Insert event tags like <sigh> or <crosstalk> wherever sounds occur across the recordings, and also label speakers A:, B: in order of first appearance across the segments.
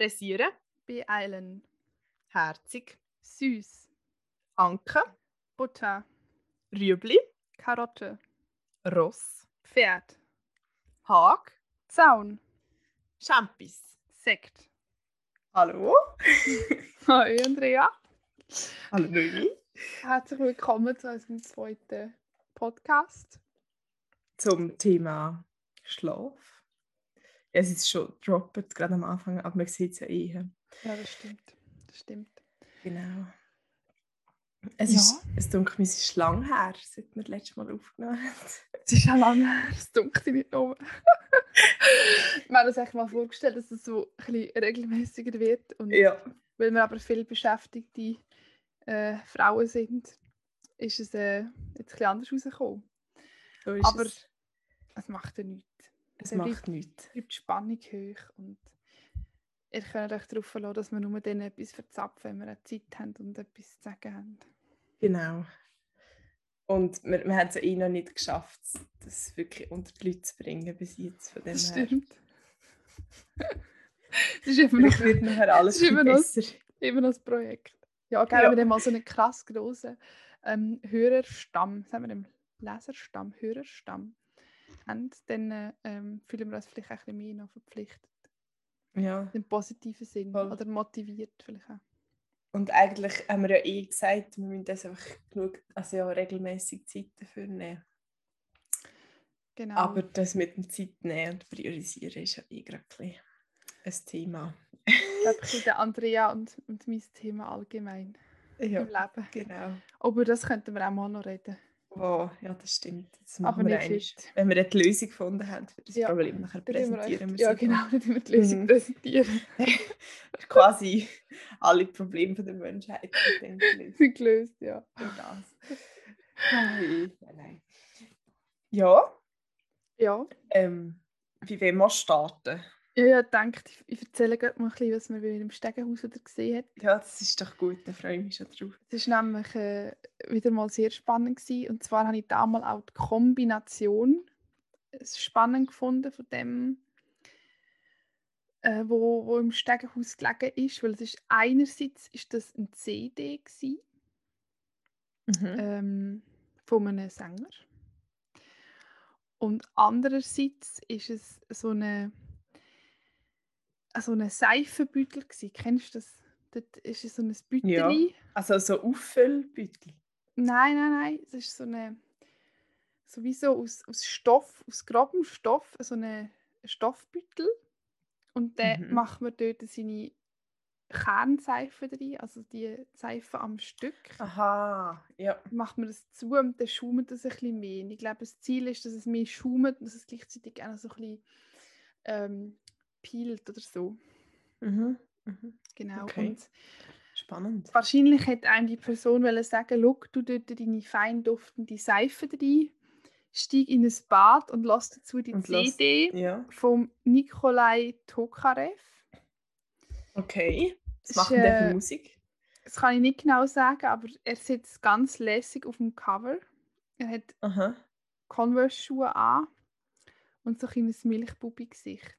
A: Frisieren,
B: beeilen,
A: herzig,
B: süß,
A: Anke,
B: Butter,
A: Rüebli,
B: Karotte,
A: Ross,
B: Pferd,
A: Hag,
B: Zaun,
A: Champis.
B: Sekt.
A: Hallo. <laughs>
B: Hi Andrea.
A: Hallo Noemi.
B: Herzlich willkommen zu unserem zweiten Podcast.
A: Zum Thema Schlaf. Es ist schon dropped, gerade am Anfang, aber man sieht es ja eh.
B: Ja, das stimmt. Das stimmt.
A: Genau. Es
B: Ja.
A: ist, es dunkelt mir, es ist lang her, seit wir das letzte Mal aufgenommen haben.
B: Es ist schon lange her, es dunkelt nicht um. wir haben uns eigentlich mal vorgestellt, dass es so ein bisschen regelmäßiger wird. Und
A: Ja.
B: weil wir aber viel beschäftigte äh, Frauen sind, ist es äh, jetzt ein bisschen anders rausgekommen.
A: So
B: Aber
A: es.
B: es macht ja nichts.
A: Es macht nichts.
B: bleibt die Spannung hoch und ihr könnt euch darauf verlassen, dass wir nur dann etwas verzapfen, wenn wir eine Zeit haben und etwas zu sagen haben.
A: Genau. Und wir, wir haben es ja eh noch nicht geschafft, das wirklich unter die Leute zu bringen bis jetzt. Von dem
B: Das
A: her.
B: stimmt. <laughs> das ist immer noch,
A: wird nachher alles
B: immer noch-
A: besser.
B: immer noch das Projekt. Ja, gerne,
A: Ja.
B: wir haben mal so einen krass grossen ähm, Hörerstamm, sagen wir dem Leserstamm, Hörerstamm, haben, dann äh, ähm, fühlen wir uns vielleicht auch ein bisschen mehr noch verpflichtet.
A: Ja.
B: Im positiven Sinn.
A: Voll.
B: Oder motiviert vielleicht auch.
A: Und eigentlich haben wir ja eh gesagt, wir müssen das einfach genug, also ja, regelmäßig Zeit dafür nehmen.
B: Genau.
A: Aber das mit dem Zeit nehmen und priorisieren ist ja eh gerade ein bisschen ein Thema.
B: ich glaube, ein bisschen der Andrea und, und mein Thema allgemein
A: Ja,
B: im Leben.
A: genau.
B: Über das könnten wir auch mal noch reden.
A: Wow, ja, das stimmt. Das
B: Aber
A: wir
B: heute.
A: Wenn wir eine Lösung gefunden haben für das
B: Ja,
A: Problem, nachher präsentieren wir
B: Ja, genau, dann wir die Lösung
A: Mhm.
B: präsentieren. <laughs>
A: quasi alle Probleme von der Menschheit.
B: Sind <laughs> gelöst, ja.
A: Und das. Nein, nein. Ja,
B: Ja,
A: ähm, wie wollen wir starten?
B: Ja, ja denkt, ich, erzähle gerade mal ein bisschen, was man bei dem Stegenhaus wieder gesehen hat.
A: Ja, das ist doch gut, da freue ich mich schon drauf.
B: Es war nämlich äh, wieder mal sehr spannend. Gewesen. Und zwar habe ich damals auch die Kombination äh, spannend gefunden von dem, äh, wo, wo im Stegenhaus gelegen ist. Weil es ist einerseits ist das ein CD gewesen,
A: Mhm.
B: ähm, von einem Sänger. Und andererseits ist es so eine, so eine Seifenbüttel gewesen. Kennst du das? Dort ist es so ein Büteli.
A: Also so Auffüllbeutel.
B: Nein, nein, nein. Es ist so eine, sowieso aus, aus Stoff, aus grobem Stoff, so eine Stoffbüttel. Und dann
A: Mhm.
B: macht man dort seine Kernseife drin, also die Seife am Stück.
A: Aha, ja.
B: Macht man das zu und dann schaumt es ein bisschen mehr. Und ich glaube, das Ziel ist, dass es mehr schaumt und dass es gleichzeitig auch noch so ein bisschen ähm, peelt oder so.
A: Mhm. Mhm.
B: Genau.
A: Okay.
B: Und
A: Spannend.
B: Wahrscheinlich hätte einem die Person wollen sagen, schau, du dort deine fein duftende Seife rein, steig in ein Bad und lass dazu die
A: Und lass-
B: CD
A: Ja,
B: vom Nikolai Tokarev.
A: Okay. Was macht denn der
B: äh,
A: für Musik?
B: Das kann ich nicht genau sagen, aber er sitzt ganz lässig auf dem Cover. Er hat. Converse-Schuhe an und so ein kleines Milchbubi-Gesicht.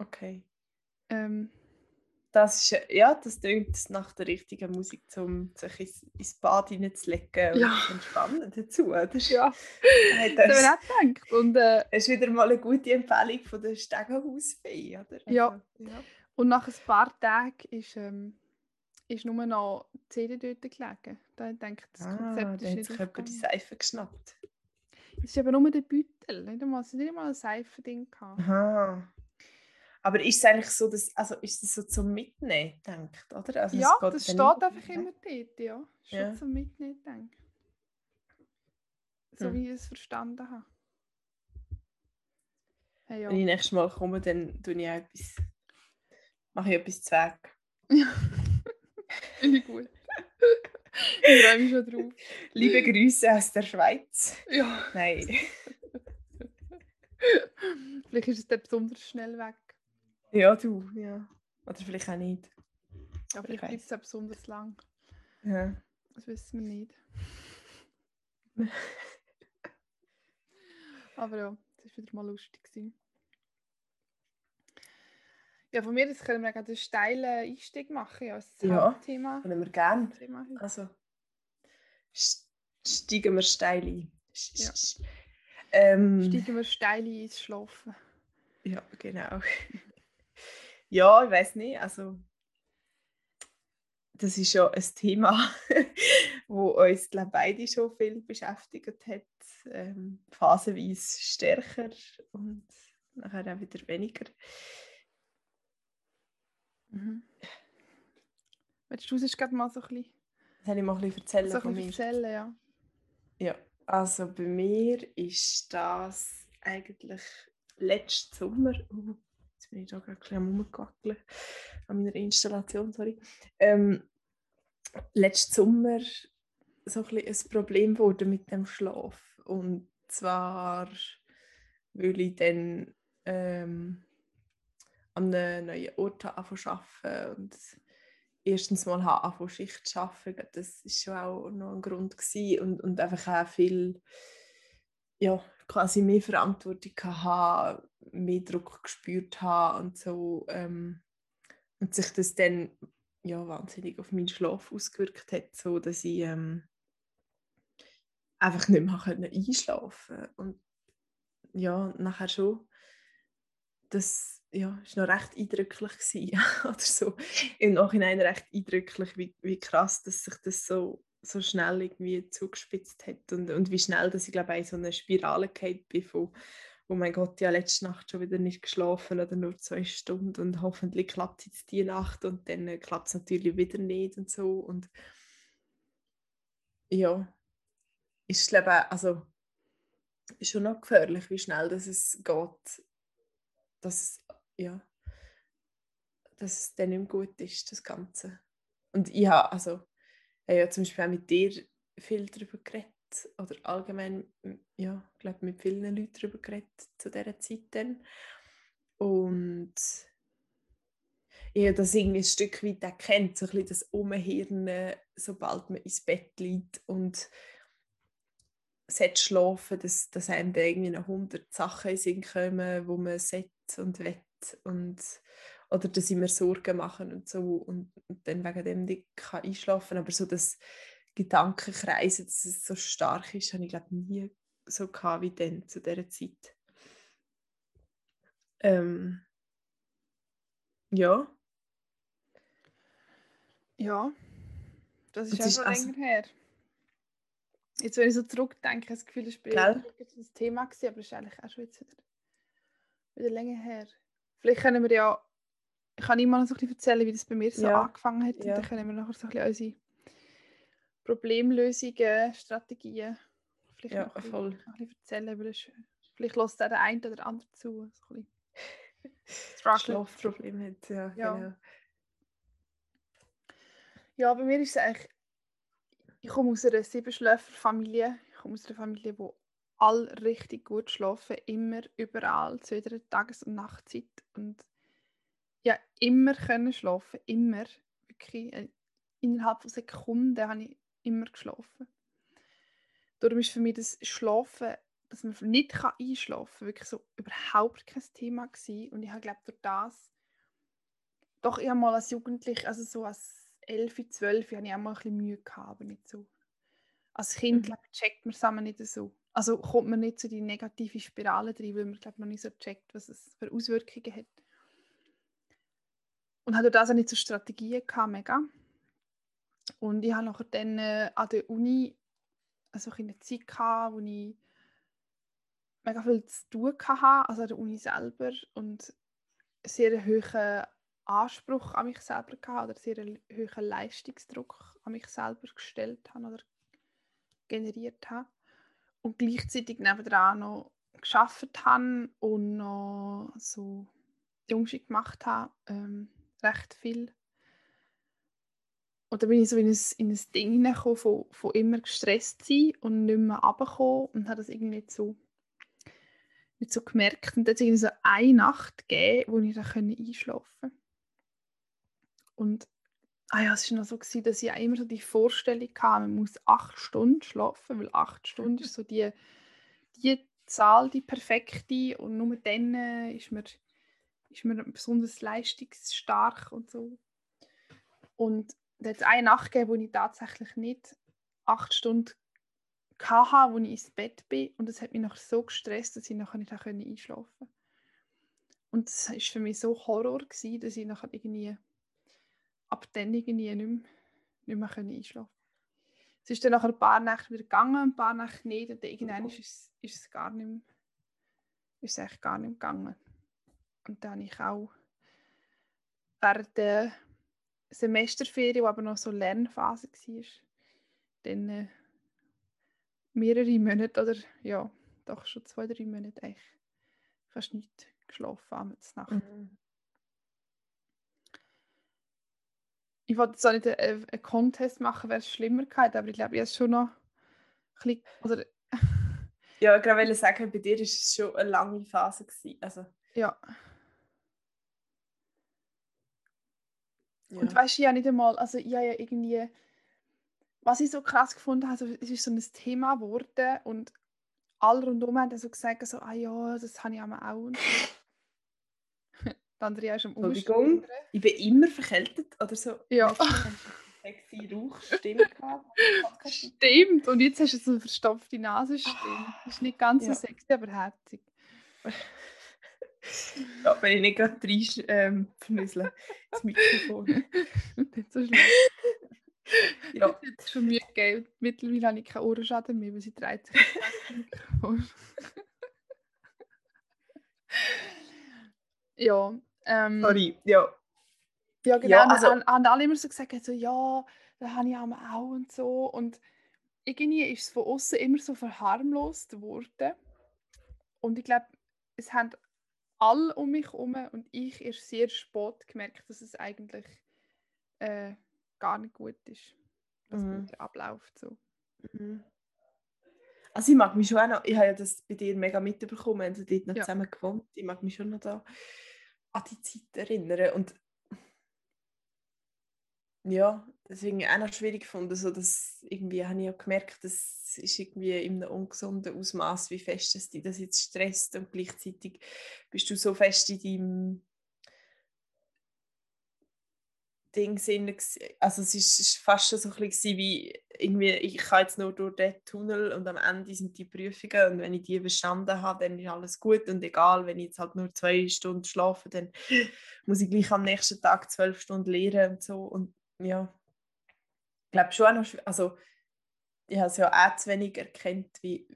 A: Okay.
B: Ähm,
A: Das ist, äh, ja, das klingt nach der richtigen Musik, um sich ins, ins Bad hineinzulegen und
B: Ja.
A: entspannen dazu. Das ist,
B: ja, <laughs>
A: Hey,
B: das
A: das,
B: auch gedacht. Und, äh,
A: ist wieder mal eine gute Empfehlung von der Stegenhausfee, oder?
B: Ja.
A: Also, ja.
B: und nach ein paar Tagen ist, ähm, ist nur noch die CD dort gelegen. Da habe ich das
A: Ah,
B: Konzept ist
A: hat
B: nicht
A: sich jemand die. Seife geschnappt.
B: Es ist aber nur der Beutel, nicht einmal, es ist nicht einmal ein Seifending. gehabt.
A: Aha. Aber ist es eigentlich so, dass, also ist es so zum Mitnehmen gedacht, oder? Also
B: Ja, das steht einfach immer dort, ja. Schon
A: Ja.
B: zum Mitnehmen denke So
A: Hm.
B: wie ich es verstanden habe. Hey, ja.
A: Wenn ich nächstes Mal komme, dann tue ich auch etwas, mache ich etwas zu Weg.
B: Finde ich gut. ich freue mich schon drauf. <laughs>
A: Liebe Grüße aus der Schweiz.
B: Ja.
A: Nein. <laughs>
B: Vielleicht ist es dann besonders schnell weg.
A: Ja, du, ja. Oder vielleicht auch nicht. Ich
B: vielleicht bleibt es auch besonders lang.
A: Ja.
B: Das wissen wir nicht. <laughs> Aber ja, das war wieder mal lustig. Gewesen. Ja, von mir das können wir gerade einen steilen Einstieg machen, ja, als
A: Ja.
B: Hauptthema.
A: Können wir gerne.
B: Thema.
A: Also st- steigen wir steil ein.
B: Ja.
A: Ähm,
B: Steigen wir steil ins Schlafen.
A: Ja, genau. <laughs> ja, ich weiß nicht. Also, das ist ja ein Thema, <laughs> wo uns glaub, beide schon viel beschäftigt hat. Ähm, phasenweise stärker und nachher auch wieder weniger.
B: Mhm. Willst du sonst gerade mal so ein bisschen,
A: Soll ich mal ein bisschen erzählen
B: so ein bisschen erzählen? Ja.
A: Ja, also bei mir ist das eigentlich letzten Sommer. Uh, jetzt bin ich da gerade ein bisschen am an meiner Installation, sorry. Ähm, letzten Sommer so ein, ein Problem wurde mit dem Schlaf. Und zwar, weil ich dann ähm, an einem neuen Ort arbeiten und erstens mal habe Schicht zu arbeiten. Das war schon auch noch ein Grund und, und einfach auch viel ja, quasi mehr Verantwortung haben, mehr Druck gespürt haben und so ähm, und sich das dann ja wahnsinnig auf meinen Schlaf ausgewirkt hat, so dass ich ähm, einfach nicht mehr können einschlafen und ja nachher schon das ja ist noch recht eindrücklich gewesen, <laughs> oder so. Im Nachhinein recht eindrücklich wie, wie krass dass sich das so so schnell irgendwie zugespitzt hat und, und wie schnell dass ich glaube in so eine Spirale gefallen bin von oh mein Gott, ja letzte Nacht schon wieder nicht geschlafen oder nur zwei Stunden und hoffentlich klappt es jetzt die Nacht und dann äh, klappt es natürlich wieder nicht und so und ja, ist glaube also ist schon noch gefährlich, wie schnell dass es geht, dass ja, dass es dann nicht gut ist, das Ganze. Und ich habe, also, ich habe ja zum Beispiel auch mit dir viel darüber geredet oder allgemein, ja, ich glaube mit vielen Leuten darüber geredet zu dieser Zeit dann. Und ich habe das irgendwie ein Stück weit erkannt, so ein bisschen das Umhirnen, sobald man ins Bett liegt und schlafen, dass, dass einem da irgendwie noch 100 Sachen in Sinn kommen, wo man sollte und will und oder dass ich mir Sorgen machen und so und, und dann wegen dem nicht kann einschlafen aber so das Gedankenkreisen, dass es so stark ist, habe ich glaube nie so gehabt wie dann zu dieser Zeit. Ähm, ja,
B: Ja, das ist
A: ist
B: schon
A: also-
B: länger her. Jetzt, wenn ich so zurückdenke, das Gefühl, es war ein Thema, gewesen, aber es ist eigentlich auch schon wieder, wieder länger her. Vielleicht können wir ja, ich kann immer noch so ein bisschen erzählen, wie das bei mir so
A: Ja,
B: angefangen hat.
A: ja.
B: Und dann können wir nachher so ein bisschen unsere Problemlösungen, Strategien vielleicht
A: Ja,
B: noch ein bisschen,
A: voll.
B: noch ein bisschen erzählen. Weil das, vielleicht lässt der eine oder andere zu. So ein. <laughs>
A: Schlafproblem hat, ja,
B: Ja.
A: genau.
B: Ja, bei mir ist es eigentlich, ich komme aus einer Siebenschläferfamilie. Ich komme aus einer Familie, wo alle richtig gut schlafen, immer, überall, zu jeder Tages- und Nachtzeit. Und ja, immer können schlafen, immer. Wirklich, äh, innerhalb von Sekunden habe ich immer geschlafen. Darum ist für mich das Schlafen, dass man nicht kann einschlafen kann, wirklich so überhaupt kein Thema gewesen. Und ich habe, glaube durch das, doch, ich habe mal als Jugendliche, also so als 11, 12, habe ich auch mal ein bisschen Mühe gehabt, aber nicht so. Als Kind
A: Mhm.
B: glaub, ich, checkt man es einmal nicht so. Also kommt man nicht zu die negative Spirale drin, weil man glaub, noch nicht so checkt, was es für Auswirkungen hat. Und auch nicht so Strategien gehabt, mega. Und ich habe nachher dann äh, an der Uni also eine Zeit gehabt, wo ich mega viel zu tun hatte, also an der Uni selber und sehr hohen Anspruch an mich selber gehabt oder sehr hohen Leistungsdruck an mich selber gestellt habe oder generiert habe und gleichzeitig nebenan noch geschafft habe und noch so Jungs gemacht habe, ähm, recht viel. Dann bin ich so in ein, in ein Ding hineingekommen, von, von immer gestresst sein und nicht mehr runterkommen und habe das irgendwie nicht so, nicht so gemerkt. Und dann hat es so eine Nacht gegeben, wo ich dann einschlafen konnte. Und ah ja, es war noch so, gewesen, dass ich auch immer so die Vorstellung hatte, man muss acht Stunden schlafen, weil acht Stunden ist so die, die Zahl, die perfekte. Und nur dann äh, ist man ist man besonders leistungsstark und so. Und da hat es eine Nacht gegeben, wo ich tatsächlich nicht acht Stunden hatte, wo ich ins Bett bin. Und das hat mich noch so gestresst, dass ich nachher nicht einschlafen konnte. Und es war für mich so Horror, gewesen, dass ich nachher irgendwie ab dann irgendwie nicht mehr, nicht mehr einschlafen konnte. Es ist dann nachher ein paar Nächte wieder gegangen, ein paar Nächte nicht. Und irgendwann ist es, ist es gar nicht mehr, ist es eigentlich gar nicht gegangen. Und dann habe ich auch während der Semesterferien, die aber noch so Lernphase war, dann äh, mehrere Monate oder ja, doch schon zwei, drei Monate eigentlich fast nicht geschlafen am Nacht. Mhm. Ich wollte jetzt auch nicht einen, einen Contest machen, wer es schlimmer gehabt aber ich glaube, ich habe schon noch ein bisschen,
A: ja, ich wollte sagen, bei dir war es schon eine lange Phase. Gewesen. Also.
B: Ja. Ja. Und weißt du ja nicht einmal, also ich habe ja irgendwie, was ich so krass gefunden habe, also, es ist so ein Thema geworden und alle rundherum haben so gesagt, so, ah ja, das habe ich auch. Und <laughs> Die Andrea ist am
A: Entschuldigung, ich bin immer verkältet oder so.
B: Ja.
A: Sexy Rauchstimme gehabt.
B: Stimmt, und jetzt hast du so eine verstopfte Nasenstimme. Das ist nicht ganz so sexy, aber herzig. <laughs>
A: Ja, wenn ich nicht gerade rein ähm, vernüssle, das Mikrofon. <laughs>
B: nicht so schlimm. Ja. Das ist schon Mühe gegeben. Mittlerweile habe ich keinen Ohrenschaden mehr, weil sie dreht sich Mikrofon. <laughs> ja, ähm,
A: Sorry, ja.
B: Ja, genau. Ja, also, haben, haben alle immer so gesagt, so, ja, da habe ich auch und so. Und irgendwie ist es von außen immer so verharmlost worden. Und ich glaube, es haben alle um mich herum und ich erst sehr spät gemerkt, dass es eigentlich äh, gar nicht gut ist, was mhm. abläuft. So.
A: Mhm. Also ich mag mich schon auch noch, ich habe ja das bei dir mega mitbekommen, wir haben dort noch ja. zusammen gewohnt, ich mag mich schon noch da an die Zeit erinnern. Und ja, deswegen auch noch schwierig gefunden, so dass irgendwie habe ich auch gemerkt, das ist irgendwie in einem ungesunden Ausmaß, wie fest es dich das jetzt stresst und gleichzeitig bist du so fest in deinem Ding. Also es ist fast so ein bisschen wie irgendwie, ich kann jetzt nur durch den Tunnel und am Ende sind die Prüfungen und wenn ich die bestanden habe, dann ist alles gut und egal, wenn ich jetzt halt nur zwei Stunden schlafe, dann muss ich gleich am nächsten Tag zwölf Stunden lernen und so und ja, glaube schon noch, also ich habe es ja auch zu wenig erkannt, wie,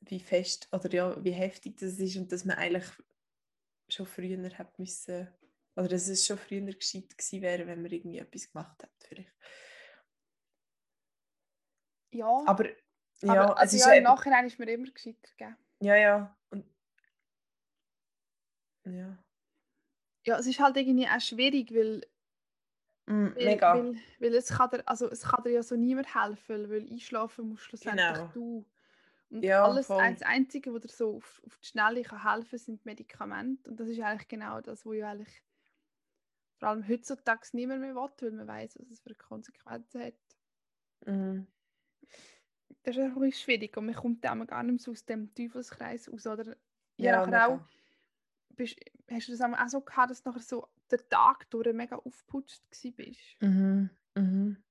A: wie fest oder ja, wie heftig das ist und dass man eigentlich schon früher hat müssen oder dass es schon früher gescheit gewesen wäre, wenn man irgendwie etwas gemacht hätte. Vielleicht.
B: Ja.
A: Aber, ja,
B: aber also ja, im Nachhinein ist mir immer gescheiter gegeben.
A: Ja, ja. Und, ja.
B: Ja, es ist halt irgendwie auch schwierig, weil
A: Mm, weil, mega.
B: Weil, weil, es, kann dir, also es kann dir ja so niemand helfen, weil einschlafen musst schlussendlich genau. du. Und ja, alles, voll. das Einzige, was dir so auf, auf die Schnelle kann helfen kann, sind Medikamente. Und das ist eigentlich genau das, was ja eigentlich vor allem heutzutage niemand mehr will, weil man weiß, was es für Konsequenzen hat.
A: Mhm.
B: Das ist ein bisschen schwierig und man kommt dann gar nicht mehr so aus dem Teufelskreis raus. Oder ja, ja auch, bist, hast du das auch so gehabt, dass du nachher so der Tag durch mega aufgeputzt warst?
A: Mhm. Mhm.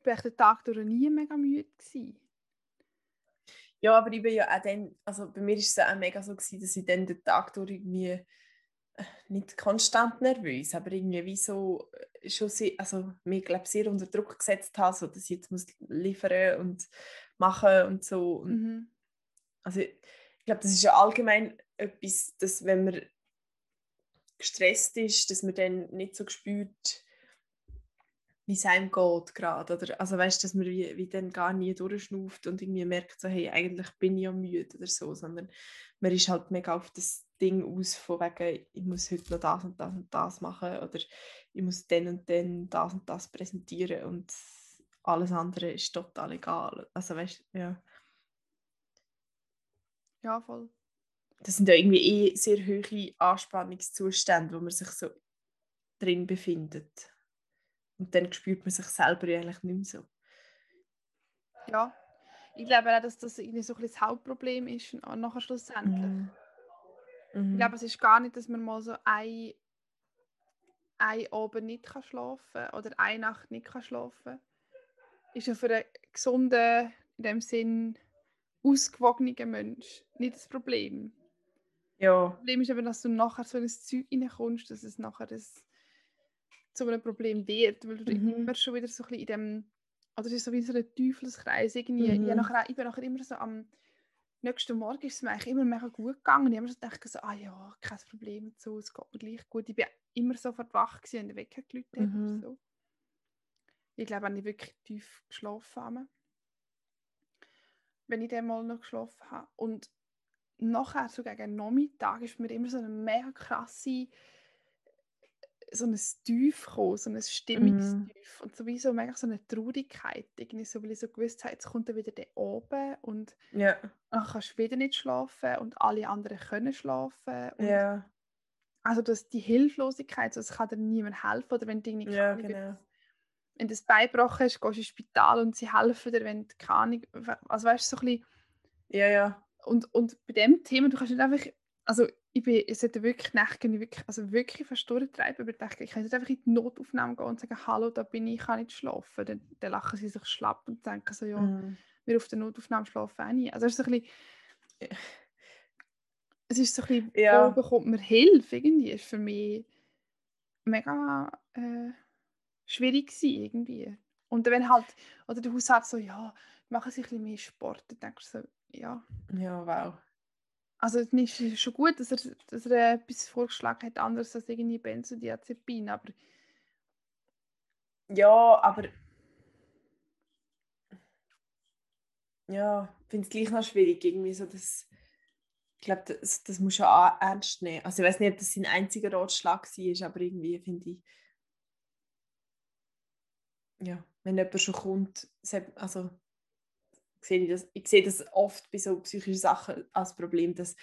B: Ich war den Tag durch nie mega müde. Gewesen.
A: Ja, aber ich bin ja auch dann, also bei mir war es auch mega so, gewesen, dass ich dann den Tag durch irgendwie nicht konstant nervös, aber irgendwie wie so äh, schon sehr, also mich glaube sehr unter Druck gesetzt habe, so dass ich jetzt muss liefern und machen und so.
B: Mhm.
A: Also ich glaube, das ist ja allgemein etwas, dass wenn man gestresst ist, dass man dann nicht so spürt, wie es einem geht gerade. Oder, also weißt dass man wie, wie dann gar nie durchschnauft und irgendwie merkt, so, hey, eigentlich bin ich ja müde oder so, sondern man ist halt mega auf das Ding aus, von wegen, ich muss heute noch das und das und das machen oder ich muss dann und dann das und das präsentieren und alles andere ist total egal. Also weißt ja.
B: Ja, voll.
A: Das sind ja irgendwie eh sehr hohe Anspannungszustände, wo man sich so drin befindet. Und dann spürt man sich selber eigentlich nicht mehr so.
B: Ja, ich glaube auch, dass das irgendwie so ein das Hauptproblem ist, nachher schlussendlich. Mm. Mhm. Ich glaube, es ist gar nicht, dass man mal so ein, ein Abend nicht kann schlafen kann oder eine Nacht nicht kann schlafen kann. Ist ja für einen gesunden, in dem Sinn ausgewogenen Mensch nicht das Problem.
A: Ja.
B: Das Problem ist aber, dass du nachher so in ein Zeug reinkommst, dass es nachher das zu einem Problem wird, weil du
A: Mhm.
B: immer schon wieder so ein bisschen in dem, oder es ist so wie so ein Teufelskreis irgendwie. Ich,
A: Mhm.
B: habe nachher, ich bin nachher immer so am nächsten Morgen ist es mir eigentlich immer mega gut gegangen. Ich habe immer so gedacht, so, ah ja, kein Problem und so, es geht mir gleich gut. Ich bin immer sofort wach gewesen, wenn der Wecker geläutet hat
A: Mhm.
B: so. Ich glaube, wenn ich wirklich tief geschlafen habe. Wenn ich dann mal noch geschlafen habe. Und nachher, so gegen Nachmittag, ist mir immer so eine mega krasse so ein Tief gekommen, so ein Stimmungstief. Und sowieso mega so eine Traurigkeit, irgendwie so, weil ich so gewusst habe, jetzt kommt er wieder der oben und
A: Ja.
B: dann kannst du wieder nicht schlafen und alle anderen können schlafen.
A: Ja.
B: Also dass die Hilflosigkeit, so, es kann dir niemand helfen. Oder wenn du irgendwie Ahnung,
A: genau.
B: wenn du das Bein gebrochen hast, gehst du ins Spital und sie helfen dir, wenn du keine also weißt du, so ein bisschen,
A: Ja, ja.
B: Und, und bei dem Thema, du kannst nicht einfach, also ich bin, es hätte wirklich ich wirklich, also wirklich fast durchtreiben, aber ich ich kann nicht einfach in die Notaufnahme gehen und sagen, hallo, da bin ich, ich kann nicht schlafen. Dann, dann lachen sie sich schlapp und denken so, ja,
A: Mhm.
B: wir auf der Notaufnahme schlafen auch nie. Also es ist so ein bisschen, es ist so ein bisschen,
A: Ja.
B: wo bekommt man Hilfe irgendwie, ist für mich mega äh, schwierig gewesen, irgendwie. Und wenn halt, oder der Hausarzt so, ja, machen Sie ein bisschen mehr Sport, dann denkst du so, ja,
A: Ja, wow.
B: also es ist schon gut, dass er, dass er etwas vorgeschlagen hat, anderes als irgendwie Benzodiazepin, aber
A: Ja, aber. Ja, ich finde es gleich noch schwierig, irgendwie so, dass. Ich glaube, das, das muss schon a- ernst nehmen. Also, ich weiß nicht, ob das sein einziger Ratschlag war, aber irgendwie finde ich. Ja, wenn jemand schon kommt, also. Sehe ich, das, ich sehe das oft bei so psychischen Sachen als Problem, dass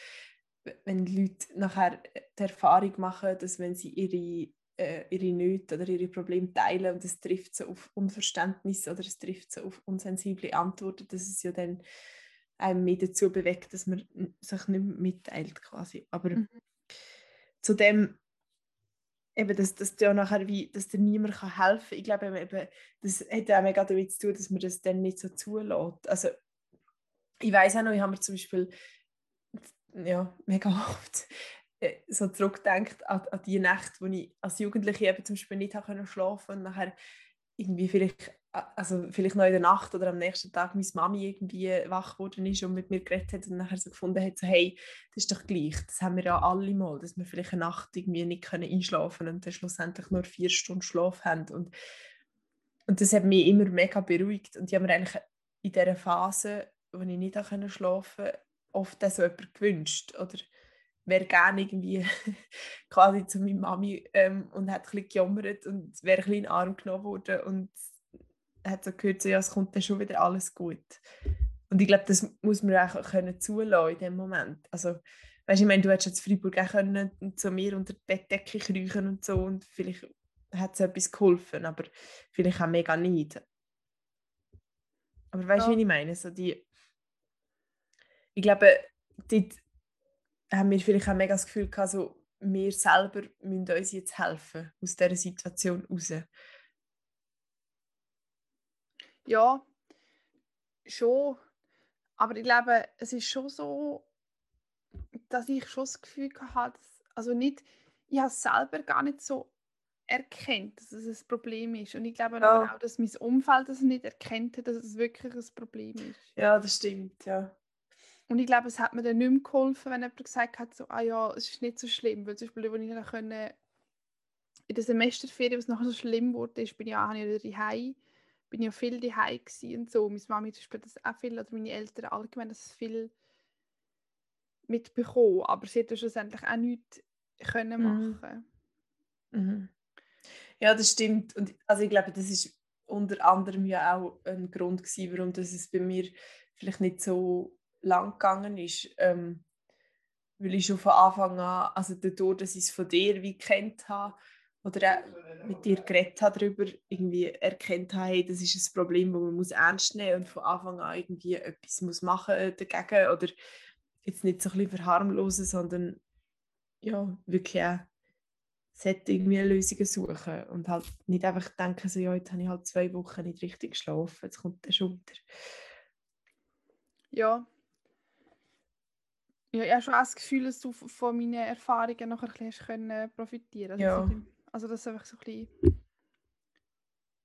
A: wenn Leute nachher die Erfahrung machen, dass wenn sie ihre äh, ihre Nöte oder ihre Probleme teilen und es trifft so auf Unverständnis oder es trifft so auf unsensible Antworten, dass es ja dann einem mehr dazu bewegt, dass man sich nicht mitteilt quasi. Aber
B: Mhm.
A: zu dem eben, dass, dass ja nachher wie, dass dir niemand kann helfen kann. Ich glaube eben, das hat auch mega damit zu tun, dass man das dann nicht so zulässt. Also ich weiß auch noch, ich habe mir zum Beispiel ja, mega oft äh, so zurückdenkt an, an die Nacht, wo ich als Jugendliche eben zum Beispiel nicht habe können schlafen und nachher irgendwie vielleicht, also vielleicht noch in der Nacht oder am nächsten Tag meine Mami irgendwie wach geworden ist und mit mir geredet hat und nachher so gefunden hat, so, hey, das ist doch gleich, das haben wir ja alle mal, dass wir vielleicht eine Nacht irgendwie nicht können einschlafen und dann schlussendlich nur vier Stunden Schlaf haben. Und, und das hat mich immer mega beruhigt. Und ich habe mir eigentlich in dieser Phase, wo ich nicht können schlafen oft auch so jemand gewünscht oder wäre gerne irgendwie <laughs> quasi zu meiner Mami ähm, und hat ein bisschen gejammert und wäre ein bisschen in den Arm genommen worden. Und hat so gehört, so, ja, es kommt dann schon wieder alles gut. Und ich glaube, das muss man auch können zulassen in dem Moment. Also, weißt, ich meine, du hättest jetzt Freiburg auch können zu mir unter die Bettdecke kriechen und so und vielleicht hat es etwas geholfen, aber vielleicht auch mega nicht. Aber weißt du,
B: Ja.
A: wie ich meine? So die, ich glaube, dort haben wir vielleicht auch mega das Gefühl gehabt, so, wir selber müssen uns jetzt helfen aus dieser Situation raus.
B: Ja, schon. Aber ich glaube, es ist schon so, dass ich schon das Gefühl hatte, also nicht, ich habe es selber gar nicht so erkennt, dass es ein Problem ist. Und ich glaube
A: Ja.
B: aber auch, dass mein Umfeld das nicht erkennt, hat, dass es wirklich ein Problem ist.
A: Ja, das stimmt, ja.
B: Und ich glaube, es hat mir dann nicht mehr geholfen, wenn jemand gesagt hat, so, ah ja, es ist nicht so schlimm. Weil zum Beispiel, als ich dann können, in der Semesterferien, was nachher so schlimm wurde, ist, bin ich auch wieder daheim. Bin ja viel daheim und so. Meine Mami zum Beispiel das auch viel, oder meine Eltern allgemein das viel mitbekommen. Aber sie hat ja schlussendlich auch nichts können
A: Mhm.
B: machen.
A: Mhm. Ja, das stimmt. Und also ich glaube, das ist unter anderem ja auch ein Grund gewesen, warum das es bei mir vielleicht nicht so lang gegangen ist. Ähm, weil ich schon von Anfang an, also dadurch, dass ich es von dir wie kennt habe oder auch mit dir geredet habe darüber, irgendwie erkennt habe, hey, das ist ein Problem, das man muss ernst nehmen und von Anfang an irgendwie etwas muss machen dagegen oder jetzt nicht so ein bisschen verharmlosen, sondern ja, wirklich auch sollte irgendwie Lösungen suchen und halt nicht einfach denken, so, ja, jetzt habe ich halt zwei Wochen nicht richtig geschlafen, jetzt kommt der Schulter.
B: Ja. Ja, ich habe schon auch das Gefühl, dass du von meinen Erfahrungen noch ein bisschen können profitieren also,
A: ja.
B: so, also, dass einfach so ein bisschen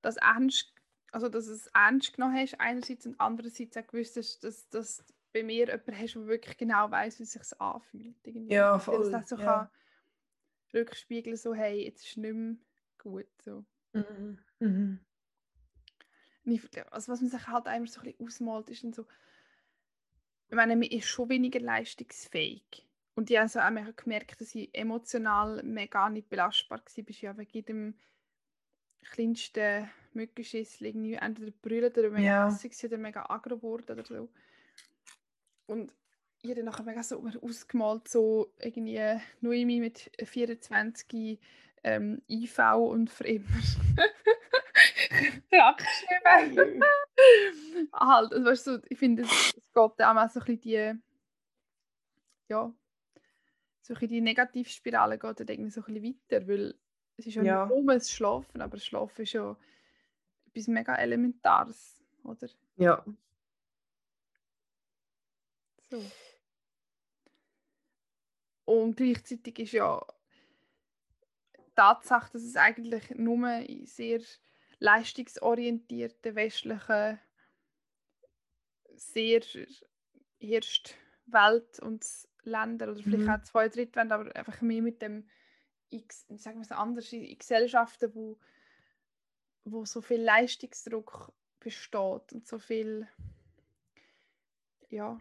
B: das ernst, also dass es ernst genommen hast einerseits und andererseits auch gewusst hast, dass, dass bei mir jemand hast, der wirklich genau weiß, wie es sich anfühlt. Irgendwie.
A: Ja, voll.
B: Dass das so
A: ja.
B: kann rückspiegeln so, hey, jetzt ist es nicht mehr gut. So.
A: Mhm. Mhm.
B: Also was man sich halt einmal so ein bisschen ausmalt, ist dann so, ich meine, man ist schon weniger leistungsfähig. Und ich habe also auch gemerkt, dass ich emotional mega nicht belastbar war. Ich ja wegen jedem kleinsten Mückenschissel irgendwie entweder brüllen oder mega
A: Ja.
B: hässig oder mega aggro geworden oder so. Und ich habe dann nachher mega so ausgemalt, so irgendwie Noemi mit 24 ähm, IV und für immer. Abgeschrieben. <laughs> halt, also weißt du, ich finde, es, es geht auch mal so ein bisschen die, ja, so bisschen die Negativspirale geht dann irgendwie so ein bisschen weiter, weil es ist ja,
A: Ja.
B: nicht nur das Schlafen, aber das Schlafen ist ja etwas mega Elementares, oder?
A: Ja.
B: So. Und gleichzeitig ist ja die Tatsache, dass es eigentlich nur in sehr leistungsorientierten westlichen, sehr erst Welt und Länder oder vielleicht
A: Mhm.
B: auch zwei Drittländer, aber einfach mehr mit dem, X- sagen wir es anders, in in Gesellschaften, wo, wo so viel Leistungsdruck besteht und so viel ja,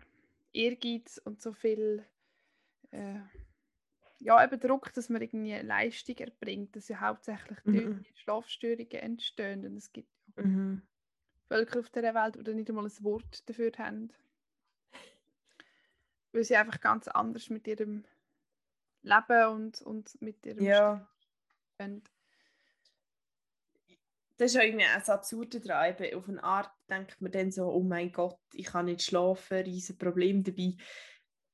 B: Ehrgeiz und so viel äh, ja, eben Druck, dass man irgendwie Leistung erbringt, dass ja hauptsächlich
A: Mhm.
B: Schlafstörungen entstehen. Und es gibt
A: Mhm.
B: Völker auf dieser Welt, die nicht einmal ein Wort dafür haben. Weil sie einfach ganz anders mit ihrem Leben und, und mit ihrem
A: Ja.
B: Stand
A: Das ist ja irgendwie auch das Absurde daran. Eben, Auf eine Art denkt man dann so, oh mein Gott, ich kann nicht schlafen, riesen Problem dabei.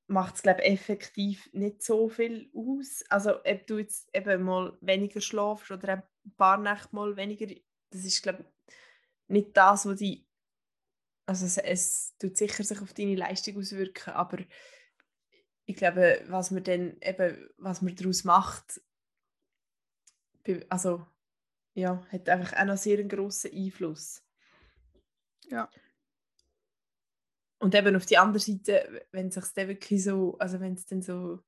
A: Macht es, glaube ich, effektiv nicht so viel aus. Also, ob du jetzt eben mal weniger schlafst oder ein paar Nächte mal weniger, das ist, glaube ich, nicht das, was die. Also, es, es tut sicher sich auf deine Leistung auswirken, aber ich glaube, was man dann eben, was man daraus macht, also ja, hat einfach auch noch sehr einen grossen Einfluss.
B: Ja.
A: Und eben auf die andere Seite, wenn es sich dann wirklich so, also wenn es dann so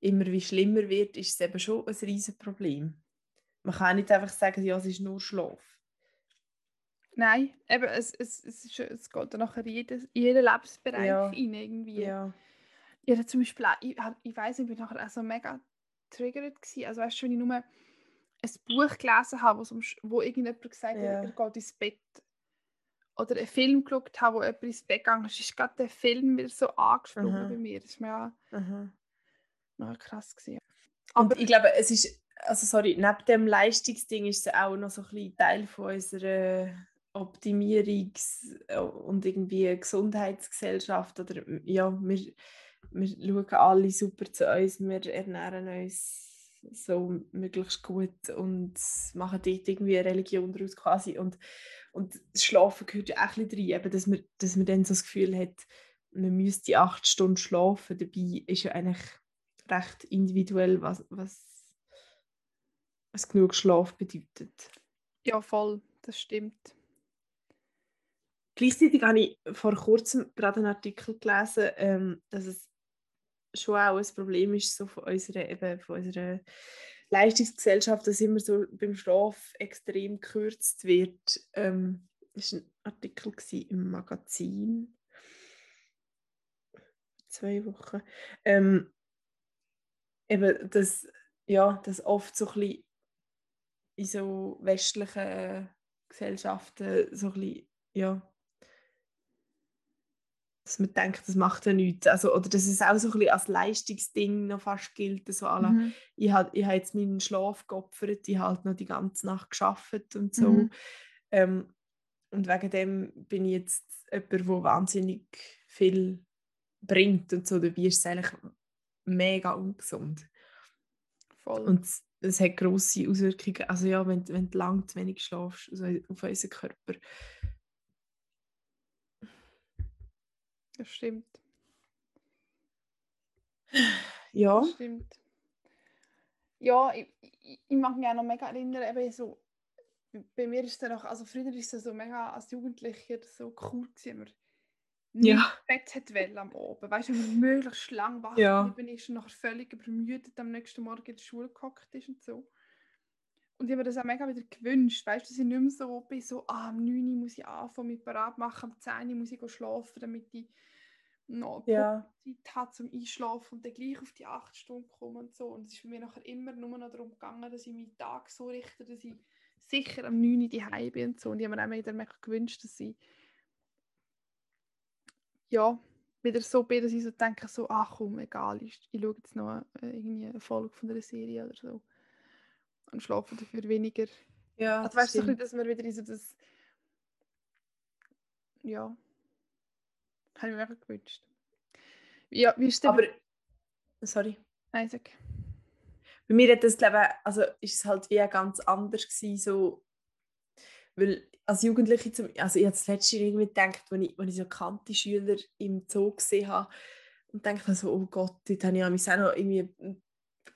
A: immer wie schlimmer wird, ist es eben schon ein riesen Problem. Man kann nicht einfach sagen, ja, es ist nur Schlaf.
B: Nein, eben, es, es, es, ist, es geht dann nachher in jeden, jeden Lebensbereich
A: Ja.
B: rein irgendwie.
A: Ja.
B: Ja, zum Beispiel auch, ich, ich weiß nicht, ich bin nachher auch so mega triggert gewesen. Also weißt du, wenn ich nur ein Buch gelesen habe, Sch- wo irgendjemand gesagt
A: Ja.
B: hat, er geht ins Bett. Oder einen Film geschaut habe, wo jemand ins Bett gegangen ist, ist gerade der Film wieder so angesprungen
A: Mhm.
B: bei mir. Das war mir
A: Aha.
B: auch noch krass. Gewesen.
A: Und
B: Aber
A: ich glaube, es ist, also sorry, neben dem Leistungsding ist es auch noch so ein Teil von unserer Optimierungs- und irgendwie Gesundheitsgesellschaft. Oder, ja, wir, wir schauen alle super zu uns, wir ernähren uns so möglichst gut und machen dort irgendwie eine Religion daraus quasi. Und, und das Schlafen gehört ja auch ein bisschen rein, eben, dass, man, dass man dann so das Gefühl hat, man müsste acht Stunden schlafen. Dabei ist ja eigentlich recht individuell, was, was, was genug Schlaf bedeutet.
B: ja, voll, das stimmt.
A: Gleichzeitig habe ich vor kurzem gerade einen Artikel gelesen, ähm, dass es schon auch ein Problem ist so von unserer, eben von unserer Leistungsgesellschaft, dass immer so beim Schlaf extrem gekürzt wird. Ähm, das war ein Artikel im Magazin. Zwei Wochen. Ähm, eben, dass, ja, dass oft so ein bisschen in so westlichen Gesellschaften so ein bisschen, ja, dass man denkt, das macht ja nichts. Also, oder dass es auch so ein bisschen als Leistungsding noch fast gilt. So la,
B: Mhm.
A: ich habe ich hab jetzt meinen Schlaf geopfert, ich habe halt noch die ganze Nacht geschafft und so.
B: Mhm.
A: Ähm, und wegen dem bin ich jetzt jemand, der wahnsinnig viel bringt und so. Dabei ist es eigentlich mega ungesund.
B: Voll.
A: Und es, es hat grosse Auswirkungen. Also ja, wenn, wenn du lang zu wenig schlafst also auf unseren Körper.
B: Das stimmt.
A: Ja.
B: Das stimmt. Ja, ich, ich, ich mag mich auch noch mega erinnern, eben so, bei mir ist es dann auch, also früher ist es so mega als Jugendlicher so cool gewesen, man nicht
A: Ja.
B: ins Bett hat wollen am Abend, weißt du, wenn man möglichst lang wach
A: Ja.
B: geblieben ist und nachher völlig übermüdet am nächsten Morgen in der Schule gehockt ist und so. Und ich habe mir das auch mega wieder gewünscht, weißt du, dass ich nicht mehr so bin, so, ah, am 9 Uhr muss ich anfangen, mich bereit machen, am 10 Uhr muss ich schlafen, damit ich noch
A: Ja.
B: Zeit habe zum Einschlafen und dann gleich auf die 8 Stunden komme und so. Und es ist für mich nachher immer nur noch darum gegangen, dass ich meinen Tag so richte, dass ich sicher am 9 Uhr daheim bin und so. Und ich habe mir auch wieder mega gewünscht, dass ich ja, wieder so bin, dass ich so denke, so, ach komm, egal, ich, ich schaue jetzt noch äh, irgendwie eine Folge von einer Serie oder so. Und schlafe dafür weniger.
A: Ja,
B: Also weißt du,
A: stimmt.
B: dass man wieder in so das ja, habe ich mir mega gewünscht. Ja, wie ist denn
A: Aber, sorry.
B: Nein, sag.
A: Bei mir hat das, glaube ich, also ist es halt wie ganz anders gewesen, so, weil als Jugendliche, zum, also ich habe das letzte Jahr irgendwie gedacht, wenn ich, ich so bekannte Schüler im Zoo gesehen habe und dachte so, oh Gott, dort habe ich mich auch noch irgendwie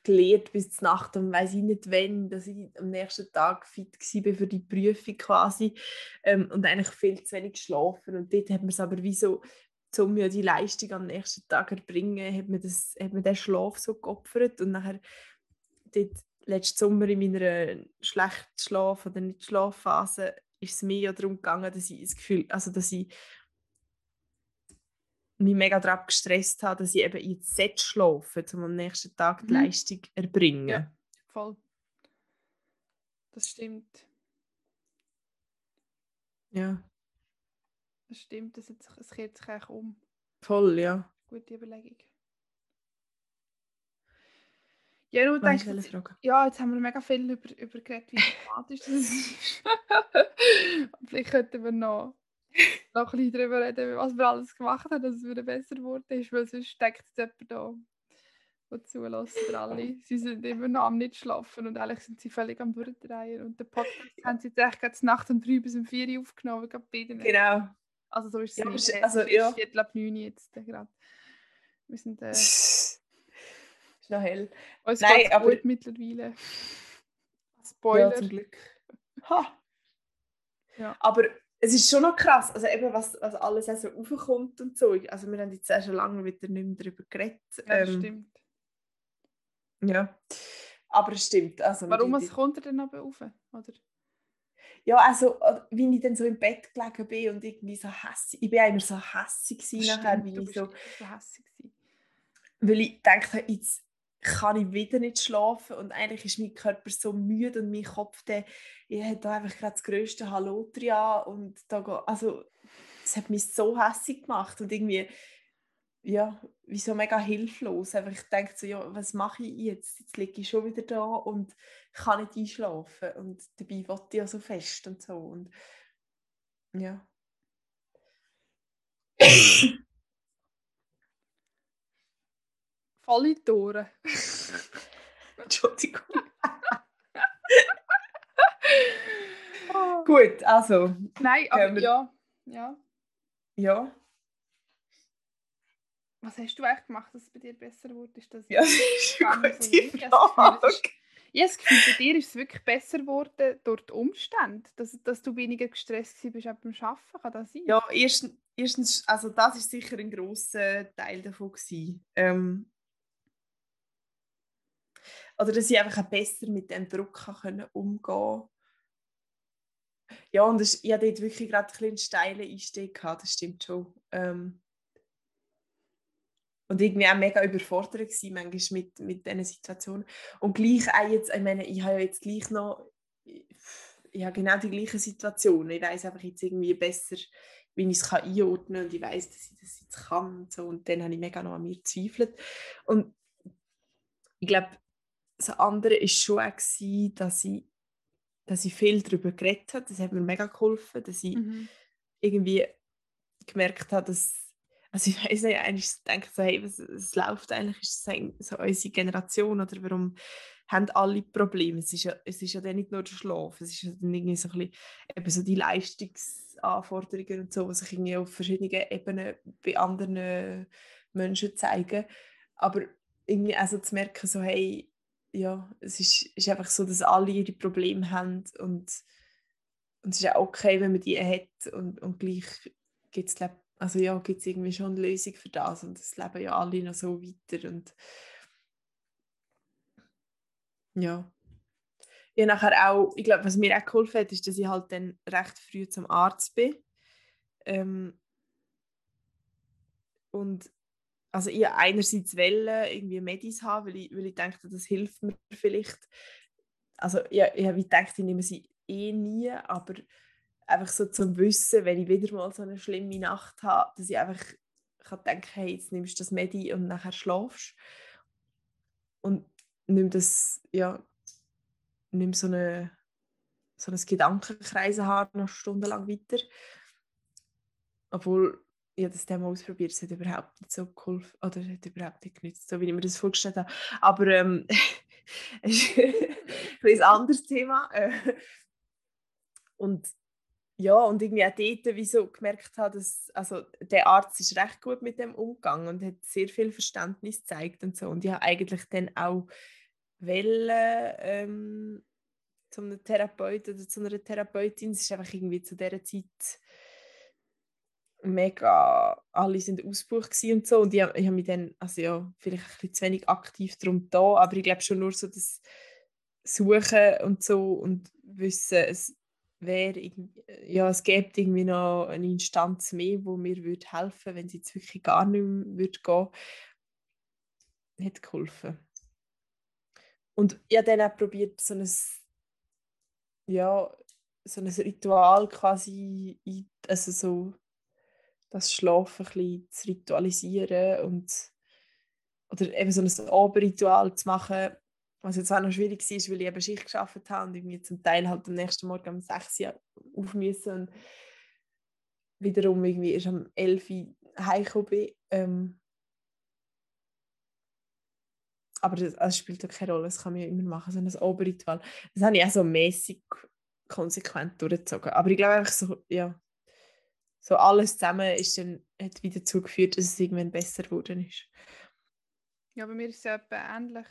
A: gelehrt bis zur Nacht und weiß ich nicht wann, dass ich am nächsten Tag fit war für die Prüfung quasi. Ähm, und eigentlich viel zu wenig geschlafen. Und dort hat man es aber wie so, um ja die Leistung am nächsten Tag erbringen, hat man, das, hat man den Schlaf so geopfert. Und nachher dort letzten Sommer in meiner schlechten Schlaf- oder nicht Schlafphase ist es mir ja darum gegangen, dass ich das Gefühl, also dass ich mich mega darauf gestresst habe, dass ich eben jetzt sollte schlafen um am nächsten Tag die
B: Mhm.
A: Leistung zu erbringen.
B: Ja. Voll. Das stimmt.
A: Ja,
B: Das stimmt. Das jetzt, es kehrt sich eigentlich um.
A: voll, ja.
B: Gute Überlegung. Ja,
A: du, welche Frage?
B: ja, jetzt haben wir mega viel über, über geredet, wie dramatisch das <laughs> ist. Vielleicht könnten wir noch, <laughs> noch ein bisschen darüber reden, was wir alles gemacht haben, dass es wieder besser geworden ist, weil sonst denkt jetzt jemand da, der zulässt, oder alle, sie sind immer noch am nicht schlafen und eigentlich sind sie völlig am Durchdrehen und den Podcast haben sie jetzt echt gerade nachts um drei bis um vier Uhr aufgenommen, gerade beide nicht.
A: Genau.
B: Also so ist es
A: Ja,
B: nicht.
A: es-
B: Es
A: also,
B: ist
A: ja.
B: Viertel ab neun jetzt äh, gerade. Wir sind äh, <laughs>
A: ist noch hell.
B: uns
A: Nein,
B: geht's
A: aber-
B: gut mittlerweile.
A: Ja,
B: Spoiler.
A: zum Glück. <laughs> Ha.
B: Ja.
A: Aber es ist schon noch krass, also eben was, was alles so raufkommt und so. Also wir haben jetzt auch schon lange wieder nicht mehr darüber geredet.
B: ja, das
A: Ähm,
B: stimmt.
A: Ja, aber es stimmt. Also,
B: Warum was kommt er denn aber rauf? Oder?
A: Ja, also, äh, wie ich dann so im Bett gelegen bin und irgendwie so hässig, ich bin immer so hässig nachher, weil ich, so,
B: so hässig
A: weil ich dachte, jetzt kann ich wieder nicht schlafen und eigentlich ist mein Körper so müde und mein Kopf, der, ich habe da einfach gerade das grösste Hallo dran und da, go- also, es hat mich so hässig gemacht und irgendwie, ja, wie so mega hilflos. Einfach, ich denke so, ja, was mache ich jetzt? Jetzt liege ich schon wieder da und kann nicht einschlafen und dabei wollte ich ja so fest und so und ja. <coughs>
B: Volle Tore. <laughs>
A: Entschuldigung. <laughs> Gut, also,
B: Nein, aber
A: wir-
B: ja. ja.
A: ja.
B: Was hast du eigentlich gemacht, dass es bei dir besser wurde? Ist das
A: Ja, das ist eine gute Frage.
B: Ich habe das Gefühl, bei dir ist es wirklich besser geworden durch die Umstände, dass, dass du weniger gestresst warst auch beim Arbeiten. Kann das sein?
A: Ja, erstens, erstens, also das ist sicher ein grosser Teil davon gewesen. Ähm, oder dass ich einfach besser mit dem Druck kann umgehen Ja, und es, ich hatte dort wirklich gerade ein einen steilen Einstieg gehabt, das stimmt schon. Ähm, und irgendwie auch mega überfordert gewesen, manchmal mit, mit diesen Situationen. Und gleich auch jetzt, ich meine, ich habe ja jetzt gleich noch, ich habe genau die gleichen Situationen. Ich weiß einfach jetzt irgendwie besser, wie ich es einordnen kann und ich weiß, dass ich das jetzt kann und so. Und dann habe ich mega noch an mir gezweifelt. Und ich glaube, das andere war schon auch, dass ich, dass ich viel darüber geredet habe. Das hat mir mega geholfen, dass ich
B: Mhm.
A: irgendwie gemerkt habe, dass also ich weiß nicht, eigentlich denke so, hey, was, was läuft eigentlich, ist das so unsere Generation oder warum haben alle Probleme. Es ist ja, es ist ja dann nicht nur der Schlaf, es ist ja dann irgendwie so ein bisschen eben so die Leistungsanforderungen und so, die sich irgendwie auf verschiedenen Ebenen bei anderen Menschen zeigen. Aber irgendwie also zu merken, so hey, ja, es ist, ist einfach so, dass alle ihre Probleme haben und, und es ist auch okay, wenn man die hat und, und gleich gibt es also ja, gibt es irgendwie schon eine Lösung für das und es leben ja alle noch so weiter und ja. Ja, nachher auch, ich glaube, was mir auch geholfen hat, ist, dass ich halt dann recht früh zum Arzt bin. Ähm, und also ich einerseits wollte irgendwie Medis haben, weil ich, weil ich dachte, das hilft mir vielleicht. Also ja, ich habe gedacht, ich nehme sie eh nie, aber einfach so zum Wissen, wenn ich wieder mal so eine schlimme Nacht habe, dass ich einfach kann denken, hey, jetzt nimmst du das Medi und nachher schlafst. Und nimm das, ja, nimm so eine so ein Gedankenkreisen haben, noch stundenlang weiter. Obwohl, ich habe das Thema ausprobiert, es hat überhaupt nicht so geholfen, oder hat überhaupt nicht genützt, so wie ich mir das vorgestellt habe. Aber ähm, <laughs> es ist ein anderes Thema. Äh, und ja, und irgendwie auch dort wie so gemerkt habe, dass also der Arzt ist recht gut mit dem umgegangen und hat sehr viel Verständnis gezeigt und so. Und ich habe eigentlich dann auch wollen, ähm, zu einem Therapeuten oder zu einer Therapeutin. Es ist einfach irgendwie zu dieser Zeit mega, alle sind ausgebucht und so und ich, ich habe mich dann, also ja, vielleicht ein bisschen zu wenig aktiv darum da, aber ich glaube schon nur so das Suchen und so und Wissen, es wäre, ja, es gibt irgendwie noch eine Instanz mehr, wo mir würde helfen, wenn es jetzt wirklich gar nicht mehr würde gehen, hat geholfen. Und ich habe dann auch probiert, so ein, ja, so ein Ritual quasi, also so das Schlafen ein zu ritualisieren und oder eben so ein Oberritual zu machen, was jetzt auch noch schwierig war, weil ich eben Schicht geschafft habe und irgendwie zum Teil halt am nächsten Morgen um 6 Uhr auf müssen und wiederum irgendwie erst am 11 Uhr heimgekommen bin. Ähm, aber das, das spielt auch keine Rolle, das kann man ja immer machen, so ein Oberritual. Das habe ich auch so mäßig konsequent durchgezogen. Aber ich glaube einfach so, ja, so alles zusammen ist dann, hat wieder dazu geführt, dass es irgendwann besser geworden ist.
B: Ja, bei mir ist es ja ähnlich,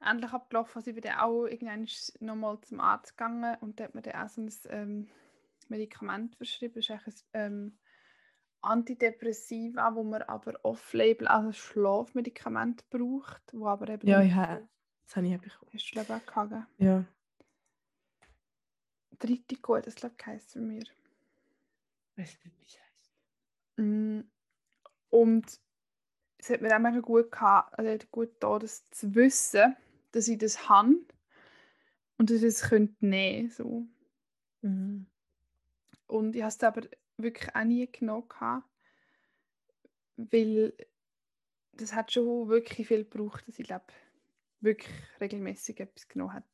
B: ähnlich abgelaufen. Also ich bin dann auch irgendwann nochmal zum Arzt gegangen und der hat mir dann auch so ein ähm, Medikament verschrieben. Das ist ein ähm, Antidepressiva, wo man aber off-label als Schlafmedikament braucht, wo aber eben...
A: Ja, ja, das habe ich bekommen.
B: Hast du glaube ich auch gehabt,
A: Ja.
B: Gut, das glaube ich heisst für mir.
A: Weiß nicht, wie es heisst.
B: Mm, und es hat mir auch mega gut gehabt, also gut da, das zu wissen, dass ich das habe und dass ich das könnte nehmen so.
A: Mhm.
B: Und ich habe es aber wirklich auch nie genommen, gehabt, weil das hat schon wirklich viel gebraucht, dass ich glaube, wirklich regelmäßig etwas genommen habe.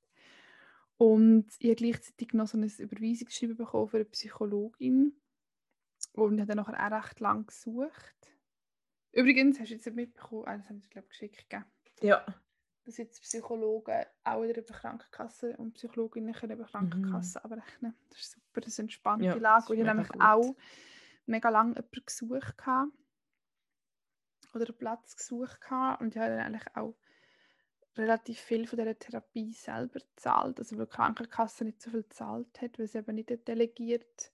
B: Und ich habe gleichzeitig noch so ein Überweisungsschreiben bekommen für eine Psychologin und habe dann nachher auch recht lang gesucht. Übrigens, hast du jetzt mitbekommen, ah, das haben sie glaube ich geschickt, gell?
A: Ja.
B: dass jetzt Psychologen auch wieder über Krankenkassen und Psychologinnen können über Krankenkassen mhm. abrechnen. Das ist super, das ist eine entspannte ja, Lage. Und ich habe nämlich gut. auch mega lange jemanden gesucht gehabt, oder einen Platz gesucht gehabt, und ich habe dann eigentlich auch relativ viel von dieser Therapie selber gezahlt, also weil die Krankenkasse nicht so viel gezahlt hat, weil sie eben nicht delegiert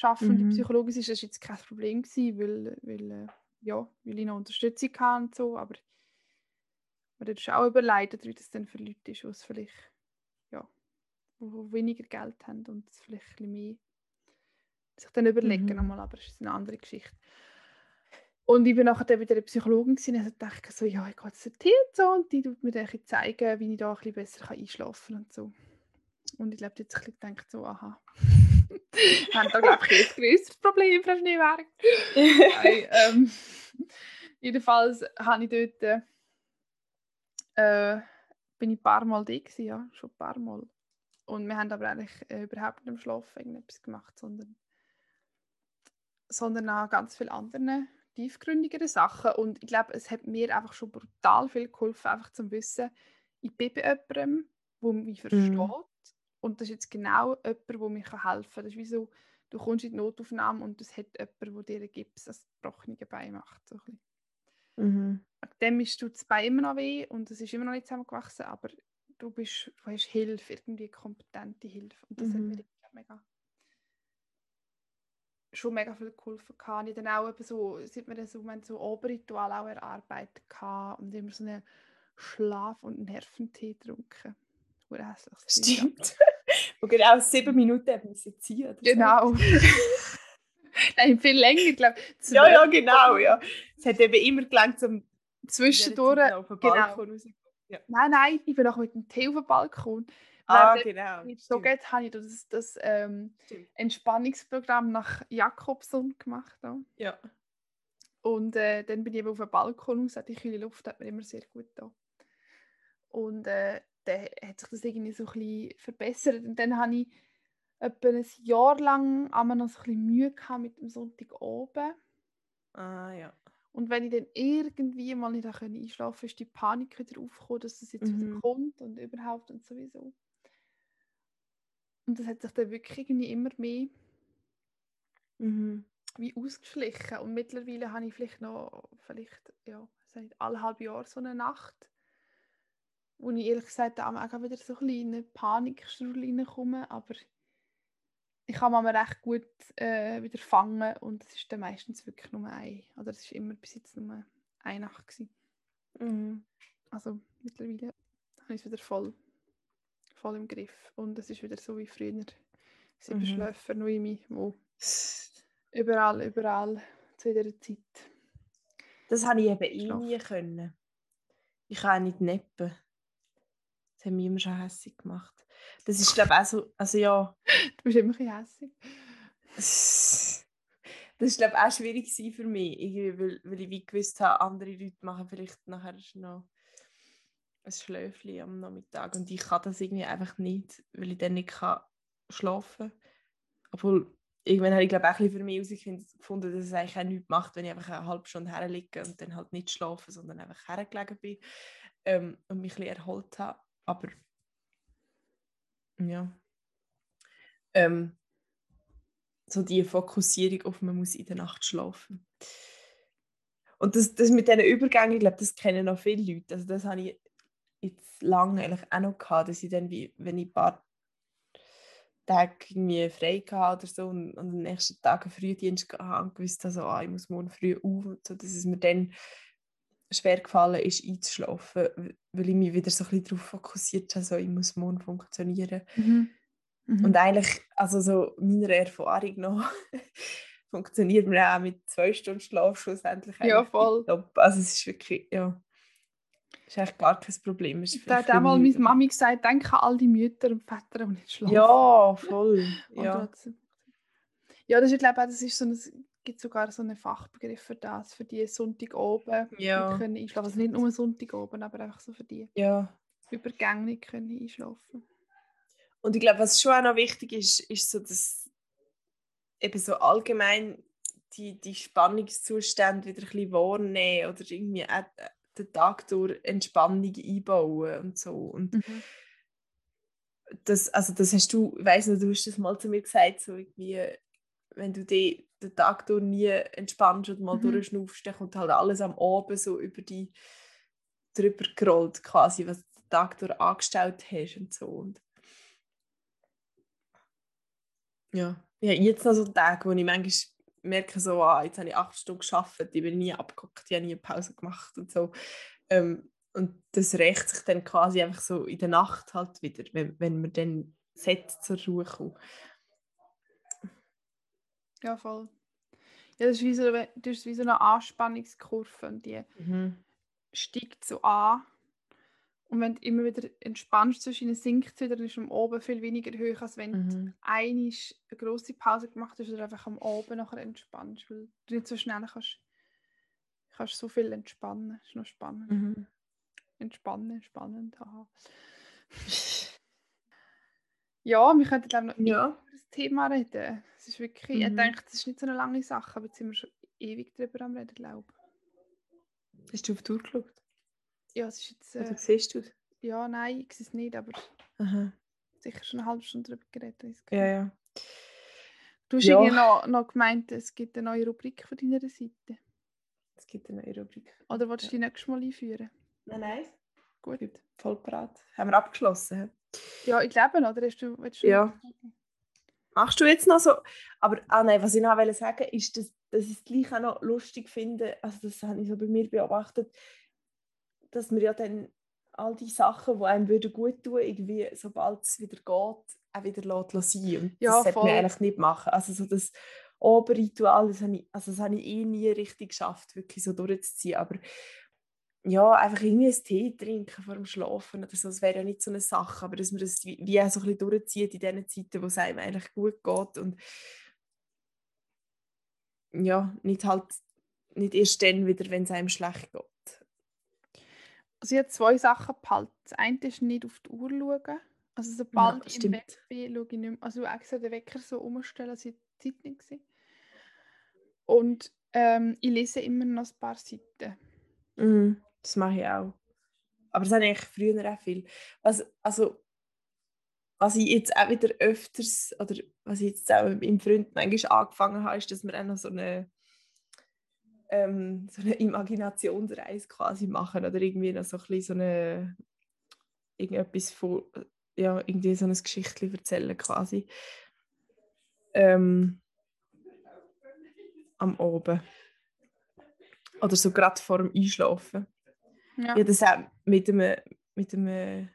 B: schaffende mhm. Psychologin ist, das war jetzt kein Problem gewesen, weil, weil, äh, ja, weil ich noch Unterstützung hatte und so, aber man ist auch überlegt, wie das dann für Leute ist, die vielleicht ja, wo weniger Geld haben und es vielleicht ein bisschen mehr sich dann überlegen mhm. nochmal, aber das ist eine andere Geschichte. Und ich bin nachher dann wieder eine Psychologin gewesen, und also dachte so, ja, ich gehe jetzt dorthin und so und die tut mir dann zeigen, wie ich da ein bisschen besser einschlafen kann und so. Und ich glaube, jetzt ein bisschen gedacht so, aha, wir <laughs> haben da glaube ich ein größeres Problem für Schneewerk. <laughs> ähm, jedenfalls habe ich dort äh, bin ich ein paar Mal da gewesen, ja, schon ein paar Mal. Und wir haben aber eigentlich äh, überhaupt nicht im Schlaf irgendetwas gemacht, sondern, sondern auch ganz viele andere tiefgründigere Sachen. Und ich glaube, es hat mir einfach schon brutal viel geholfen, einfach zum Wissen, ich bin bei jemandem, der mich versteht. Und das ist jetzt genau jemand, der mir helfen kann. Das ist wie so, du kommst in die Notaufnahme und es hat jemand, der dir ein Gips das gebrochene Bein macht. So ein
A: Mhm.
B: Dem ist das Bein immer noch weh und es ist immer noch nicht zusammengewachsen, aber du, bist, du hast Hilfe, irgendwie kompetente Hilfe. Und das hat
A: Mhm.
B: mir irgendwie mega, schon mega viel geholfen. gehabt. Ich dann auch eben so, dann so, wir haben so Oberritual auch erarbeitet gehabt und immer so einen Schlaf- und Nerventee getrunken. Hure hässlich. ja.
A: Stimmt. <laughs> Wo genau sieben Minuten haben müssen ziehen.
B: Genau. <laughs> Nein, viel länger, ich glaube.
A: Ja, ja, genau, ja. Es hat eben immer gelangt, zum
B: Zwischendurch.
A: auf den
B: genau.
A: Balkon raus.
B: Nein, nein, ich bin auch mit dem Tee auf dem Balkon.
A: Ah,
B: Weil
A: genau.
B: So geht, habe ich das, das ähm. Entspannungsprogramm nach Jakobson gemacht. Ja.
A: Ja.
B: Und äh, dann bin ich eben auf dem Balkon raus, die kühle Luft hat mir immer sehr gut da. Und äh, dann hat sich das irgendwie so ein bisschen verbessert. Und dann habe ich etwa ein Jahr lang einmal noch so ein bisschen Mühe gehabt mit dem Sonntag oben.
A: Ah, ja.
B: Und wenn ich dann irgendwie mal nicht einschlafen konnte, ist die Panik wieder aufgekommen, dass das jetzt wieder
A: Mhm.
B: kommt und überhaupt und sowieso. Und das hat sich dann wirklich irgendwie immer mehr
A: Mhm.
B: wie ausgeschlichen. Und mittlerweile habe ich vielleicht noch, vielleicht, ja, seit alle halbe Jahr so eine Nacht, wo ich ehrlich gesagt auch wieder so ein bisschen in Panikstrudel reinkomme, aber ich kann mir recht gut äh, wieder fangen und es ist dann meistens wirklich nur ein, oder es ist immer bis jetzt nur eine Nacht gewesen.
A: Mhm.
B: Also mittlerweile habe ich es wieder voll, voll im Griff und es ist wieder so wie früher. Sieben
A: Mhm.
B: Schläfer, nur in mich, wo <laughs> überall, überall zu jeder Zeit.
A: Das habe ich eben eh nie können. Ich kann nicht neppen. Das hat mich immer schon hässlich gemacht. Das ist, glaube ich, auch so, also ja, <laughs>
B: Du bist immer ein hässig. <laughs>
A: das ist, glaube ich, auch schwierig für mich, irgendwie, weil, weil ich wie gewusst habe, andere Leute machen vielleicht nachher noch ein Schläfchen am Nachmittag und ich kann das irgendwie einfach nicht, weil ich dann nicht kann schlafen kann. Obwohl, irgendwann habe ich glaube ich, auch ein bisschen für mich herausgefunden, dass es eigentlich auch nichts macht, wenn ich einfach eine halbe Stunde herliege und dann halt nicht schlafe, sondern einfach hergelegen bin ähm, und mich ein bisschen erholt habe. Aber ja. Ähm, so die Fokussierung auf, man muss in der Nacht schlafen. Und das, das mit diesen Übergängen, ich glaube, das kennen noch viele Leute. Also das habe ich jetzt lange eigentlich auch noch gehabt, dass ich dann, wie, wenn ich ein paar Tage irgendwie frei hatte oder so und, und am nächsten Tag einen Frühdienst hatte gewusst habe, so, ah, ich muss morgen früh auf, und so, dass es mir dann schwer gefallen ist, einzuschlafen, weil ich mich wieder so ein bisschen darauf fokussiert habe, so, ich muss morgen funktionieren.
B: Mhm.
A: Und eigentlich, also so meiner Erfahrung nach, <laughs> funktioniert man auch mit zwei Stunden Schlaf schlussendlich
B: Ja, voll.
A: tipptopp. Also es ist wirklich, ja, ist eigentlich gar kein Problem. Es
B: Da hat
A: vielleicht
B: auch mal
A: für mich-
B: meine Mami gesagt, denke an all die Mütter und Väter, die nicht schlafen.
A: Ja, voll. <laughs> Ja.
B: Ja, das ist, ich glaube, auch, das ist so ein, es gibt sogar so einen Fachbegriff für das, für die Sonntag oben
A: Ja.
B: können einschlafen. Also nicht nur Sonntag oben, aber einfach so für die
A: ja.
B: Übergänge nicht können einschlafen.
A: Und ich glaube, was schon auch noch wichtig ist, ist so, dass eben so allgemein die, die Spannungszustände wieder ein bisschen wahrnehmen oder irgendwie auch äh, den Tag durch Entspannung einbauen und so. Und
B: Mhm.
A: das, also das hast du, ich weiss nicht, du hast das mal zu mir gesagt, so irgendwie, wenn du die, den Tag durch nie entspannst und mal
B: Mhm.
A: durchschnaufst, dann kommt halt alles am Abend so über die drüber gerollt quasi, was du den Tag durch angestellt hast und so. Und ja, ja, jetzt noch so Tage, wo ich manchmal merke, so, ah, jetzt habe ich acht Stunden gearbeitet, ich bin nie abgeguckt, ich habe nie eine Pause gemacht und so. Ähm, und das rächt sich dann quasi einfach so in der Nacht halt wieder, wenn, wenn man dann sollte zur Ruhe kommt.
B: Ja, voll. Ja, das ist wie so, das ist wie so eine Anspannungskurve und die steigt so an. Und wenn du immer wieder entspannst zwischen sinkt wieder, dann ist am Oben viel weniger hoch, als wenn du
A: Mhm.
B: einmal eine grosse Pause gemacht hast oder einfach am Oben nachher entspannst, weil du nicht so schnell kannst, kannst so viel entspannen. Das ist noch spannend.
A: Mhm.
B: Entspannen, spannend, aha. <laughs> Ja, wir könnten glaube ich noch
A: Ja.
B: über das Thema reden. Es ist wirklich, ich
A: Mhm.
B: denke, das ist nicht so eine lange Sache, aber jetzt sind wir schon ewig drüber am reden, glaube ich.
A: Hast du auf die Uhr geschaut?
B: Ja, es ist jetzt...
A: Oder
B: Äh,
A: siehst du es?
B: Ja, nein, ich sehe es nicht, aber
A: Aha.
B: sicher schon eine halbe Stunde darüber geredet. ich
A: Ja, ja.
B: Du hast
A: Ja.
B: irgendwie noch, noch gemeint, es gibt eine neue Rubrik von deiner Seite.
A: Es gibt eine neue Rubrik.
B: Oder willst du die nächstes Mal einführen?
A: Nein, nein.
B: Gut.
A: Voll bereit. Haben wir abgeschlossen?
B: Ja, ich glaube noch. Oder hast du, du
A: Ja.
B: noch?
A: Machst du jetzt noch so? Aber ah nein, was ich noch wollte sagen ist, dass, dass ich es gleich auch noch lustig finde, also das habe ich so bei mir beobachtet, dass man ja dann all die Sachen, die einem würden gut tun, irgendwie, sobald es wieder geht, auch wieder lässt sein. Und
B: Ja,
A: das sollte man eigentlich nicht machen. Also so das Oberritual, das habe ich, also das habe ich eh nie richtig geschafft, wirklich so durchzuziehen. Aber ja, einfach irgendwie einen Tee trinken vor dem Schlafen oder so, das wäre ja nicht so eine Sache, aber dass man das wie, wie auch so ein bisschen durchzieht in den Zeiten, wo es einem eigentlich gut geht und ja, nicht halt, nicht erst dann wieder, wenn es einem schlecht geht.
B: Also ich habe zwei Sachen behalten. Das eine ist nicht auf die Uhr schauen. Also sobald ich im. Bett bin, schaue ich nicht mehr. Also extra den Wecker so umstellen, als ich die Zeit nicht gesehen Und ähm, ich lese immer noch ein paar Seiten.
A: Mhm, das mache ich auch. Aber das habe ich früher auch viel. Was, also, was ich jetzt auch wieder öfters, oder was ich jetzt auch meinem Freund manchmal angefangen habe, ist, dass wir auch noch so eine, ähm, so eine Imaginationsreise quasi machen oder irgendwie noch so ein bisschen so eine, irgendetwas von, ja, irgendwie so ein Geschichtchen erzählen quasi. Ähm, am Abend. Oder so gerade vor dem Einschlafen.
B: Ja.
A: Habe das auch mit einem, mit einem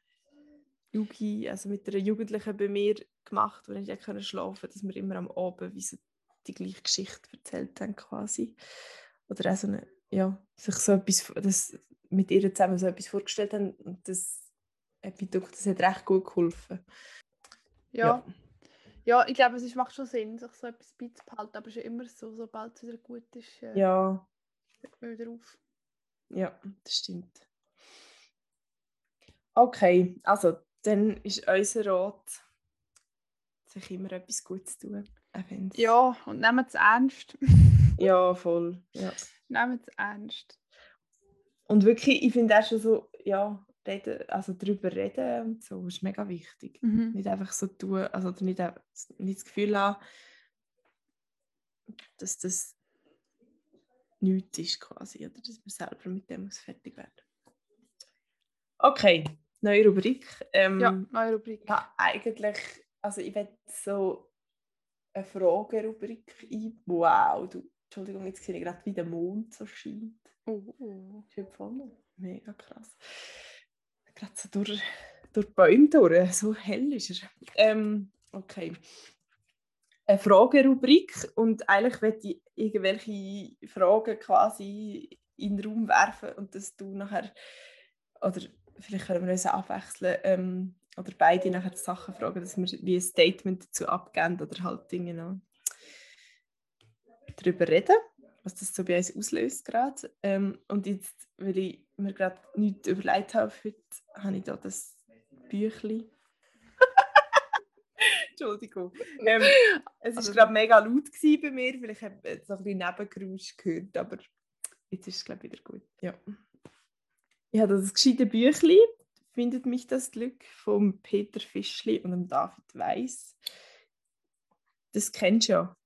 A: Jugi, also mit einer Jugendlichen bei mir gemacht, wo ich nicht konnte schlafen dass wir immer am Abend wie so die gleiche Geschichte erzählt haben quasi. Oder auch so eine, ja, sich so etwas, das mit ihr zusammen so etwas vorgestellt haben und das das hat recht gut geholfen.
B: ja. Ja, ich glaube, es ist, macht schon Sinn, sich so etwas beizubehalten, aber es ist ja immer so, sobald es wieder gut ist, äh,
A: Ja,
B: hört man wieder auf.
A: Ja, das stimmt. Okay, also dann ist unser Rat, sich immer etwas Gutes tun. auch wenn's-
B: Ja, und nehmt es ernst. <laughs>
A: Ja, voll. Ja.
B: nehmt es ernst.
A: Und wirklich, ich finde auch schon so, ja, reden, also darüber reden und so ist mega wichtig.
B: Mhm.
A: Nicht einfach so tun, also nicht, nicht das Gefühl haben, dass das nichts ist quasi, oder dass man selber mit dem muss fertig werden. Okay, neue Rubrik. Ähm,
B: Ja, neue Rubrik.
A: ja, eigentlich, also ich werde so eine Fragerubrik ein. Wow, du, Entschuldigung, jetzt sehe ich gerade, wie der Mond so scheint.
B: Oh, oh.
A: Heute voll. Mega krass. Gerade so durch, durch die Bäume durch. So hell ist er. Ähm, okay. Eine Fragerubrik und eigentlich möchte ich irgendwelche Fragen quasi in den Raum werfen und dass du nachher, oder vielleicht können wir uns abwechseln, ähm, oder beide nachher die Sachen fragen, dass wir wie ein Statement dazu abgeben oder halt Dinge noch darüber reden, was das so bei uns auslöst gerade. Ähm, und jetzt, weil ich mir gerade nichts überlegt habe heute, habe ich da das Büchlein. Entschuldigung. <laughs> Ähm, es war
B: Also-
A: gerade mega laut bei mir, vielleicht habe ich jetzt noch ein bisschen Nebengeräusch gehört, aber jetzt ist es glaube ich wieder gut. Ja. Ich habe das gescheite Büchlein, findet mich das Glück, von Peter Fischli und dem David Weiss. Das kennst du ja.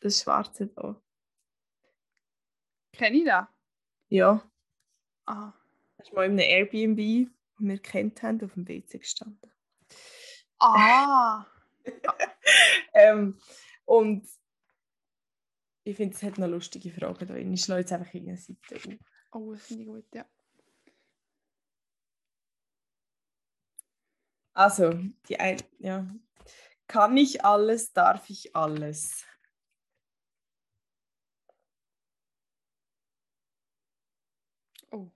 A: Das Schwarze da.
B: Kenne ich das?
A: Ja,
B: Ah.
A: das ist mal in einem Airbnb, wo wir kennt haben, auf dem WC gestanden.
B: Ah. <laughs>
A: Ähm, und ich finde, es hat noch lustige Fragen drin. Ich schlage jetzt einfach irgendeine Seite auf.
B: Oh, das finde ich gut, ja.
A: Also, die ein, ja. Kann ich alles, darf ich alles?
B: Oh.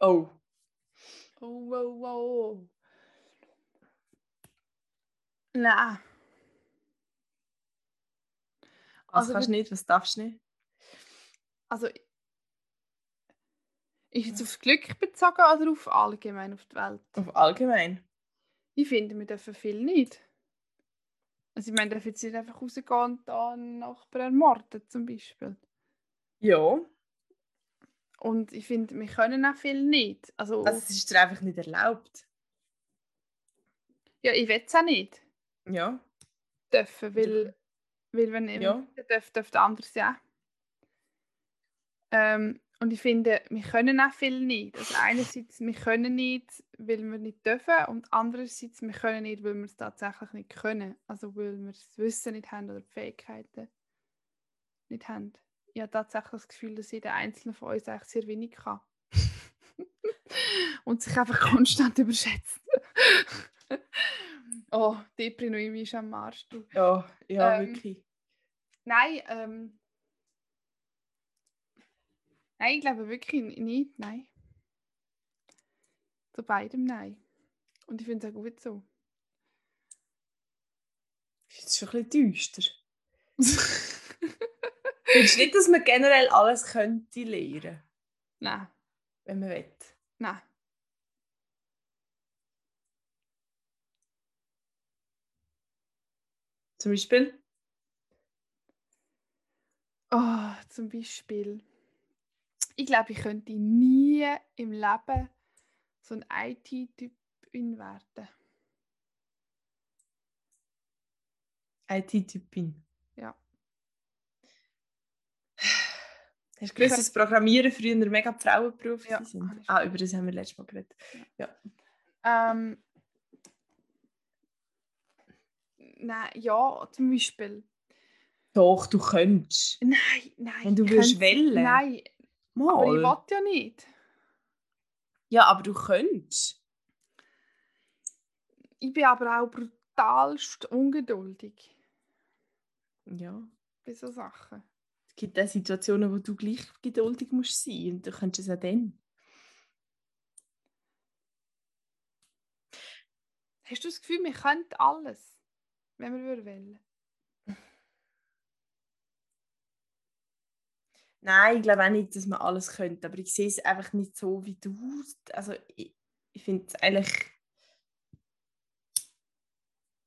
A: Oh,
B: Oh, wow, wow. Nein.
A: was
B: Also
A: kannst du nicht, was darfst du nicht?
B: Also. Ist jetzt aufs Glück bezogen oder auf allgemein auf die Welt?
A: Auf allgemein.
B: Ich finde, wir dürfen viel nicht. Also ich meine, dürfen jetzt nicht einfach rausgehen und da einen Nachbarn ermorden, zum Beispiel.
A: Ja,
B: Und ich finde, wir können auch viel nicht. Also,
A: Also es ist dir einfach nicht erlaubt.
B: ja, ich will es auch nicht
A: Ja.
B: dürfen, weil, weil wenn ich
A: Ja.
B: darf, andere es ja. Ähm, und ich finde, wir können auch viel nicht. Also einerseits, wir können nicht, weil wir nicht dürfen und andererseits, wir können nicht, weil wir es tatsächlich nicht können. Also weil wir das Wissen nicht haben oder die Fähigkeiten nicht haben. Ich habe tatsächlich das Gefühl, dass jeder Einzelne von uns eigentlich sehr wenig kann. <laughs> und sich einfach konstant überschätzt. <laughs> oh, Depri noch irgendwie ist am Arsch. Du.
A: Ja, ja,
B: Ähm,
A: wirklich.
B: Nein, ähm. Nein, ich glaube wirklich nicht. Nein. Zu beidem nein. Und ich finde es auch gut so.
A: Ist schon ein bisschen düster. <laughs> Findest du nicht, dass man generell alles könnte lernen,
B: nein,
A: wenn man will?
B: nein.
A: Zum Beispiel?
B: Oh, zum Beispiel. Ich glaube, ich könnte nie im Leben so ein IT-Typ werden.
A: IT-Typin.
B: Ja. <sighs>
A: Hast du gewusst, dass Programmieren früher mega die Frauenberufe
B: Ja,
A: sind? Ah, über das haben wir letztes Mal geredet.
B: Ähm, nein, ja, zum Beispiel.
A: Doch, du könntest.
B: Nein, nein.
A: Wenn du würdest wollen.
B: Nein, aber ich
A: Mal.
B: will ja nicht.
A: Ja, aber du könntest.
B: Ich bin aber auch brutalst ungeduldig
A: Ja.
B: bei so Sachen.
A: Es gibt auch Situationen, wo du gleich geduldig musst sein und du könntest es auch dann.
B: Hast du das Gefühl, wir könnten alles, wenn wir würden wollen? <laughs>
A: Nein, ich glaube auch nicht, dass man alles könnte, aber ich sehe es einfach nicht so wie du. Also ich, ich finde es eigentlich.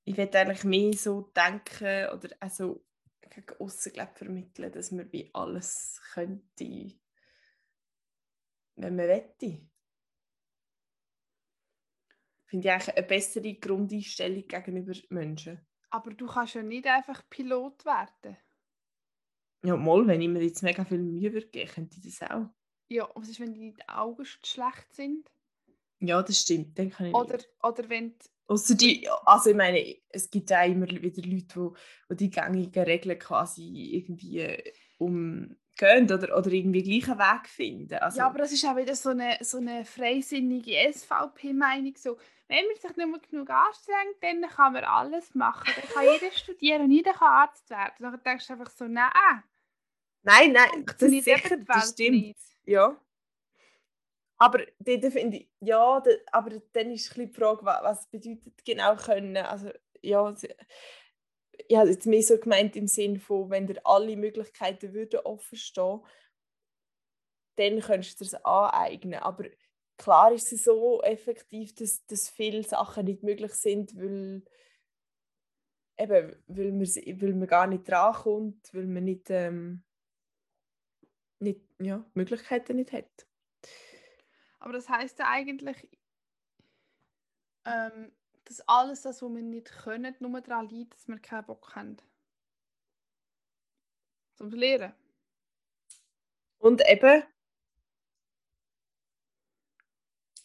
A: Ich will eigentlich mehr so denken oder also gegen aussen vermitteln, dass man wie alles könnte, wenn man wette. Finde ich eigentlich eine bessere Grundeinstellung gegenüber Menschen.
B: Aber du kannst ja nicht einfach Pilot werden.
A: Ja, mal, wenn ich mir jetzt mega viel Mühe würde geben, könnte ich das auch.
B: Ja, was ist, wenn die Augen schlecht sind?
A: Ja, das stimmt. Dann kann ich
B: Oder,
A: nicht.
B: oder wenn die,
A: Ausser die, also ich meine, es gibt auch immer wieder Leute, wo die gängigen Regeln quasi irgendwie äh, umgehen oder, oder irgendwie gleichen Weg finden. Also,
B: Ja, aber das ist auch wieder so eine, so eine freisinnige SVP-Meinung. So, wenn man sich nur genug anstrengt, dann kann man alles machen. Dann kann jeder <laughs> studieren und jeder kann Arzt werden. Dann denkst du einfach so, nein,
A: nein, nein, das
B: funktioniert
A: sicher, das stimmt.
B: nicht.
A: Ja. Aber dort finde ich, ja, aber dann ist ein bisschen die Frage, wa- was bedeutet genau können. Also, ja, ich habe jetzt mehr so gemeint im Sinn von, wenn dir alle Möglichkeiten würden offen stehen, dann könntest du es aneignen. Aber klar ist es so effektiv, dass, dass viele Sachen nicht möglich sind, weil, eben, weil, man, weil man gar nicht drankommt, weil man nicht, ähm, nicht ja, Möglichkeiten nicht hat.
B: Aber das heißt ja eigentlich, ähm, dass alles das, was wir nicht können, nur daran liegt, dass wir keinen Bock haben. Zum Lehren.
A: Und eben,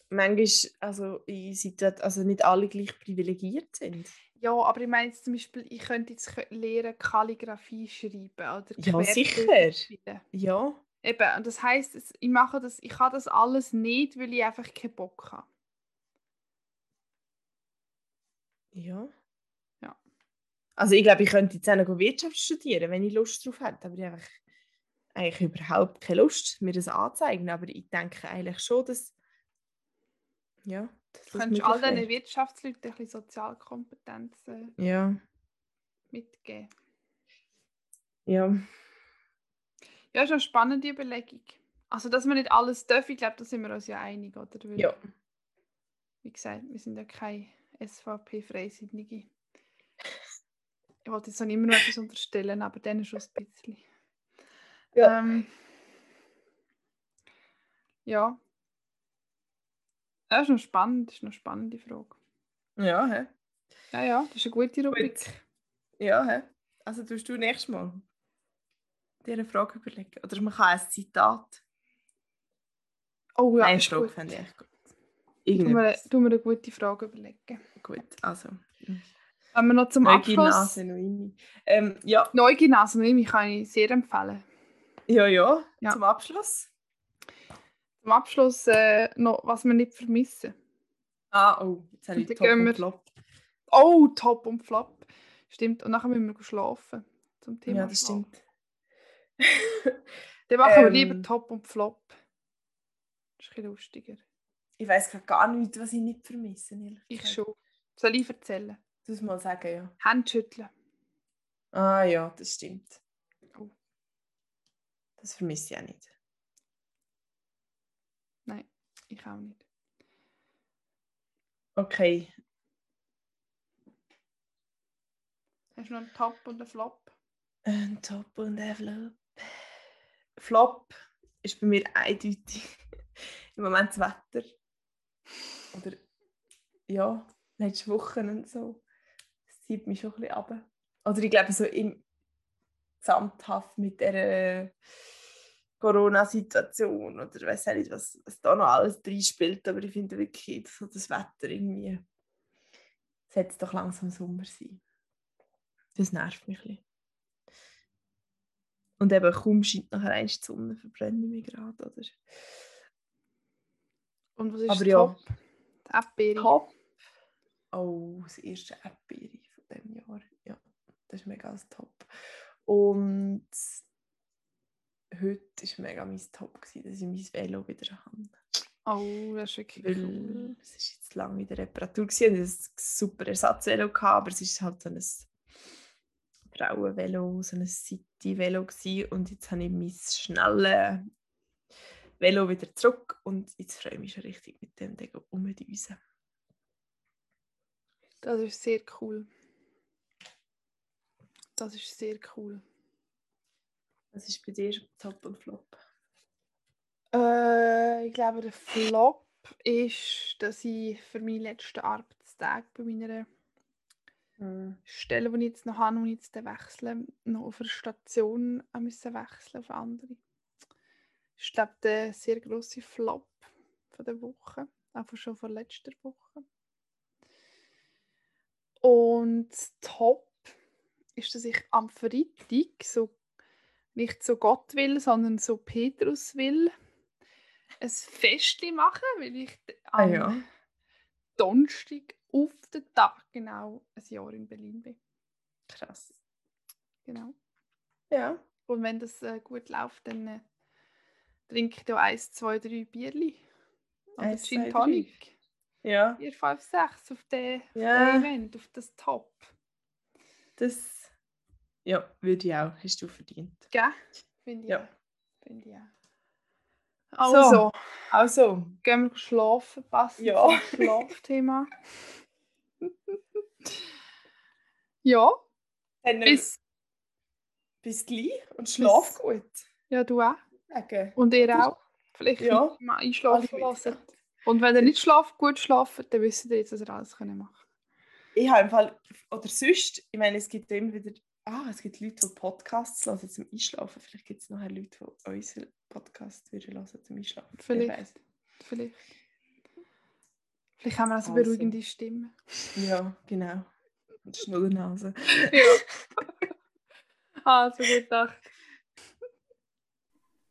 A: manchmal, also also nicht alle gleich privilegiert sind.
B: Ja, aber ich meine jetzt zum Beispiel, ich könnte jetzt lernen, Kalligrafie schreiben oder
A: Ja, sicher.
B: schreiben.
A: Ja,
B: Eben, und das heisst, ich mache das, ich kann das alles nicht, weil ich einfach keinen Bock habe.
A: Ja.
B: Ja.
A: Also ich glaube, ich könnte jetzt auch noch Wirtschaft studieren, wenn ich Lust drauf hätte, aber ich habe eigentlich überhaupt keine Lust, mir das anzuzeigen. Aber ich denke eigentlich schon, dass ja, dass
B: Du
A: das
B: könntest all
A: wäre.
B: Wirtschaftsleuten ein bisschen Sozialkompetenzen
A: Ja,
B: mitgeben.
A: ja.
B: Ja, ist eine spannende Überlegung. Also, dass wir nicht alles dürfen, ich glaube, da sind wir uns ja einig, oder? Weil,
A: Ja.
B: Wie gesagt, wir sind ja keine SVP-Freisinnige. Ich wollte jetzt noch immer noch etwas unterstellen, aber dann schon ein bisschen.
A: Ja.
B: Ähm, Ja. Das ist noch spannend, das ist eine spannende Frage.
A: Ja, hä?
B: Ja, ja, das ist eine gute Rubrik.
A: Ja, hä? Also tust du nächstes Mal dir eine Frage überlegen. Oder man kann ein Zitat.
B: Oh ja,
A: Nein, Frage fände ich echt gut. Irgendetwas.
B: du mir eine gute Frage überlegen.
A: Gut, also.
B: Wenn wir noch zum
A: Neugier,
B: Abschluss...
A: Nase, Noini. Ähm, ja,
B: kann ich sehr empfehlen.
A: ja, ja,
B: Ja.
A: Zum Abschluss.
B: Zum Abschluss äh, noch, was wir nicht vermissen.
A: Ah, oh, jetzt habe ich Top
B: gehen
A: und
B: wir-
A: Flop.
B: Oh, Top und Flop. Stimmt, und nachher müssen wir schlafen. Zum Thema
A: Ja, das stimmt. <laughs>
B: Dann machen wir
A: Ähm,
B: lieber Top und Flop. Das ist ein bisschen lustiger.
A: Ich weiß gar nicht, was ich nicht vermisse.
B: Ich schon. Soll ich erzählen?
A: Du musst mal sagen, ja.
B: Handschütteln.
A: Ah ja, das stimmt.
B: Oh.
A: Das vermisse ich auch nicht.
B: Nein, ich auch nicht.
A: Okay.
B: Hast du noch einen Top und einen Flop?
A: Ein Top und ein Flop. Flop ist bei mir eindeutig <laughs> im Moment das Wetter. Oder ja, letzte Woche und so. Das zieht mich schon ein bisschen ab. Oder ich glaube, so im Gesamthaft mit der Corona-Situation oder weiß nicht, was, was da noch alles drin spielt. Aber ich finde wirklich, so das Wetter irgendwie. Sollte doch langsam Sommer sein. Das nervt mich ein bisschen. Und eben kaum scheint nachher eins die Sonne, verbrenne ich mich gerade. Oder?
B: Und was ist
A: Aber
B: das
A: ja.
B: Top? Die Erdbeere.
A: Top. Oh, das erste Erdbeere von diesem Jahr. Ja, das ist mega das Top. Und heute war mega mein Top, gewesen, dass ich mein Velo wieder habe.
B: Oh, das ist wirklich
A: Weil
B: cool.
A: es ist jetzt lange in der Reparatur gewesen. und Ich ein super Ersatzvelo, gehabt, aber es ist halt so ein Frauenvelo, so ein City-Velo und jetzt habe ich mein schnelles Velo wieder zurück und jetzt freue ich mich schon richtig mit dem Ding umdüsen.
B: Das ist sehr cool. Das ist sehr cool.
A: Was ist bei dir Top und Flop?
B: Äh, ich glaube, der Flop ist, dass ich für meinen letzten Arbeitstag bei meiner Stelle, die ich jetzt noch habe, und jetzt wechseln, noch auf einer Station müssen wechseln auf eine andere. Ist, glaube der sehr grosse Flop von der Woche. Einfach schon von letzter Woche. Und Top ist, dass ich am Freitag so nicht so Gott will, sondern so Petrus will, ein Festli machen, weil ich
A: Ah
B: am
A: ja.
B: Donnerstag auf den Tag genau ein Jahr in Berlin bin.
A: Krass.
B: Genau.
A: Ja.
B: Und wenn das äh, gut läuft, dann äh, trinke da eins, zwei, drei Bierli. Oder
A: Eins,
B: Gin Tonic.
A: Ja.
B: 4, 5, 6 auf den, auf
A: Ja.
B: den Event, auf das Top.
A: Das ja, würde ich auch. Hast du verdient.
B: Gell? Finde ich
A: Ja.
B: auch. Finde ich auch.
A: So.
B: Also,
A: Also,
B: gehen wir schlafen, passend
A: Ja.
B: zum Schlafthema. <laughs> ja,
A: dann
B: bis,
A: bis gleich und schlaf
B: Bis-
A: gut.
B: ja, du auch.
A: Sagen.
B: Und ihr auch. Vielleicht
A: Ja.
B: mal einschlafen lassen. Und wenn ihr nicht schlaft, gut schlafen, dann wisst ihr jetzt, was ihr alles können machen
A: Ich habe im Fall, oder sonst, ich meine, es gibt immer wieder, ah, es gibt Leute, die Podcasts hören zum Einschlafen. Vielleicht gibt es nachher Leute, die unseren Podcast würden hören zum Einschlafen.
B: Vielleicht. Vielleicht. Vielleicht haben wir also
A: Also.
B: beruhigende Stimmen.
A: Ja, genau. Und Schnullernase.
B: Ja. <laughs> also gut gedacht.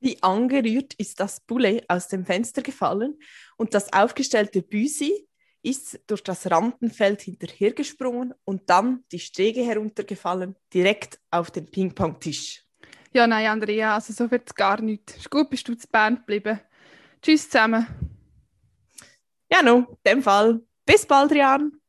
A: Wie angerührt ist das Poulet aus dem Fenster gefallen und das aufgestellte Büsi ist durch das Rampenfeld hinterhergesprungen und dann die Stege heruntergefallen, direkt auf den Ping-Pong-Tisch.
B: Ja, nein, Andrea, also so wird es gar nicht. Ist gut, bist du zu Bern geblieben. Tschüss zusammen.
A: Ja, no, in dem Fall. Bis bald, Rian.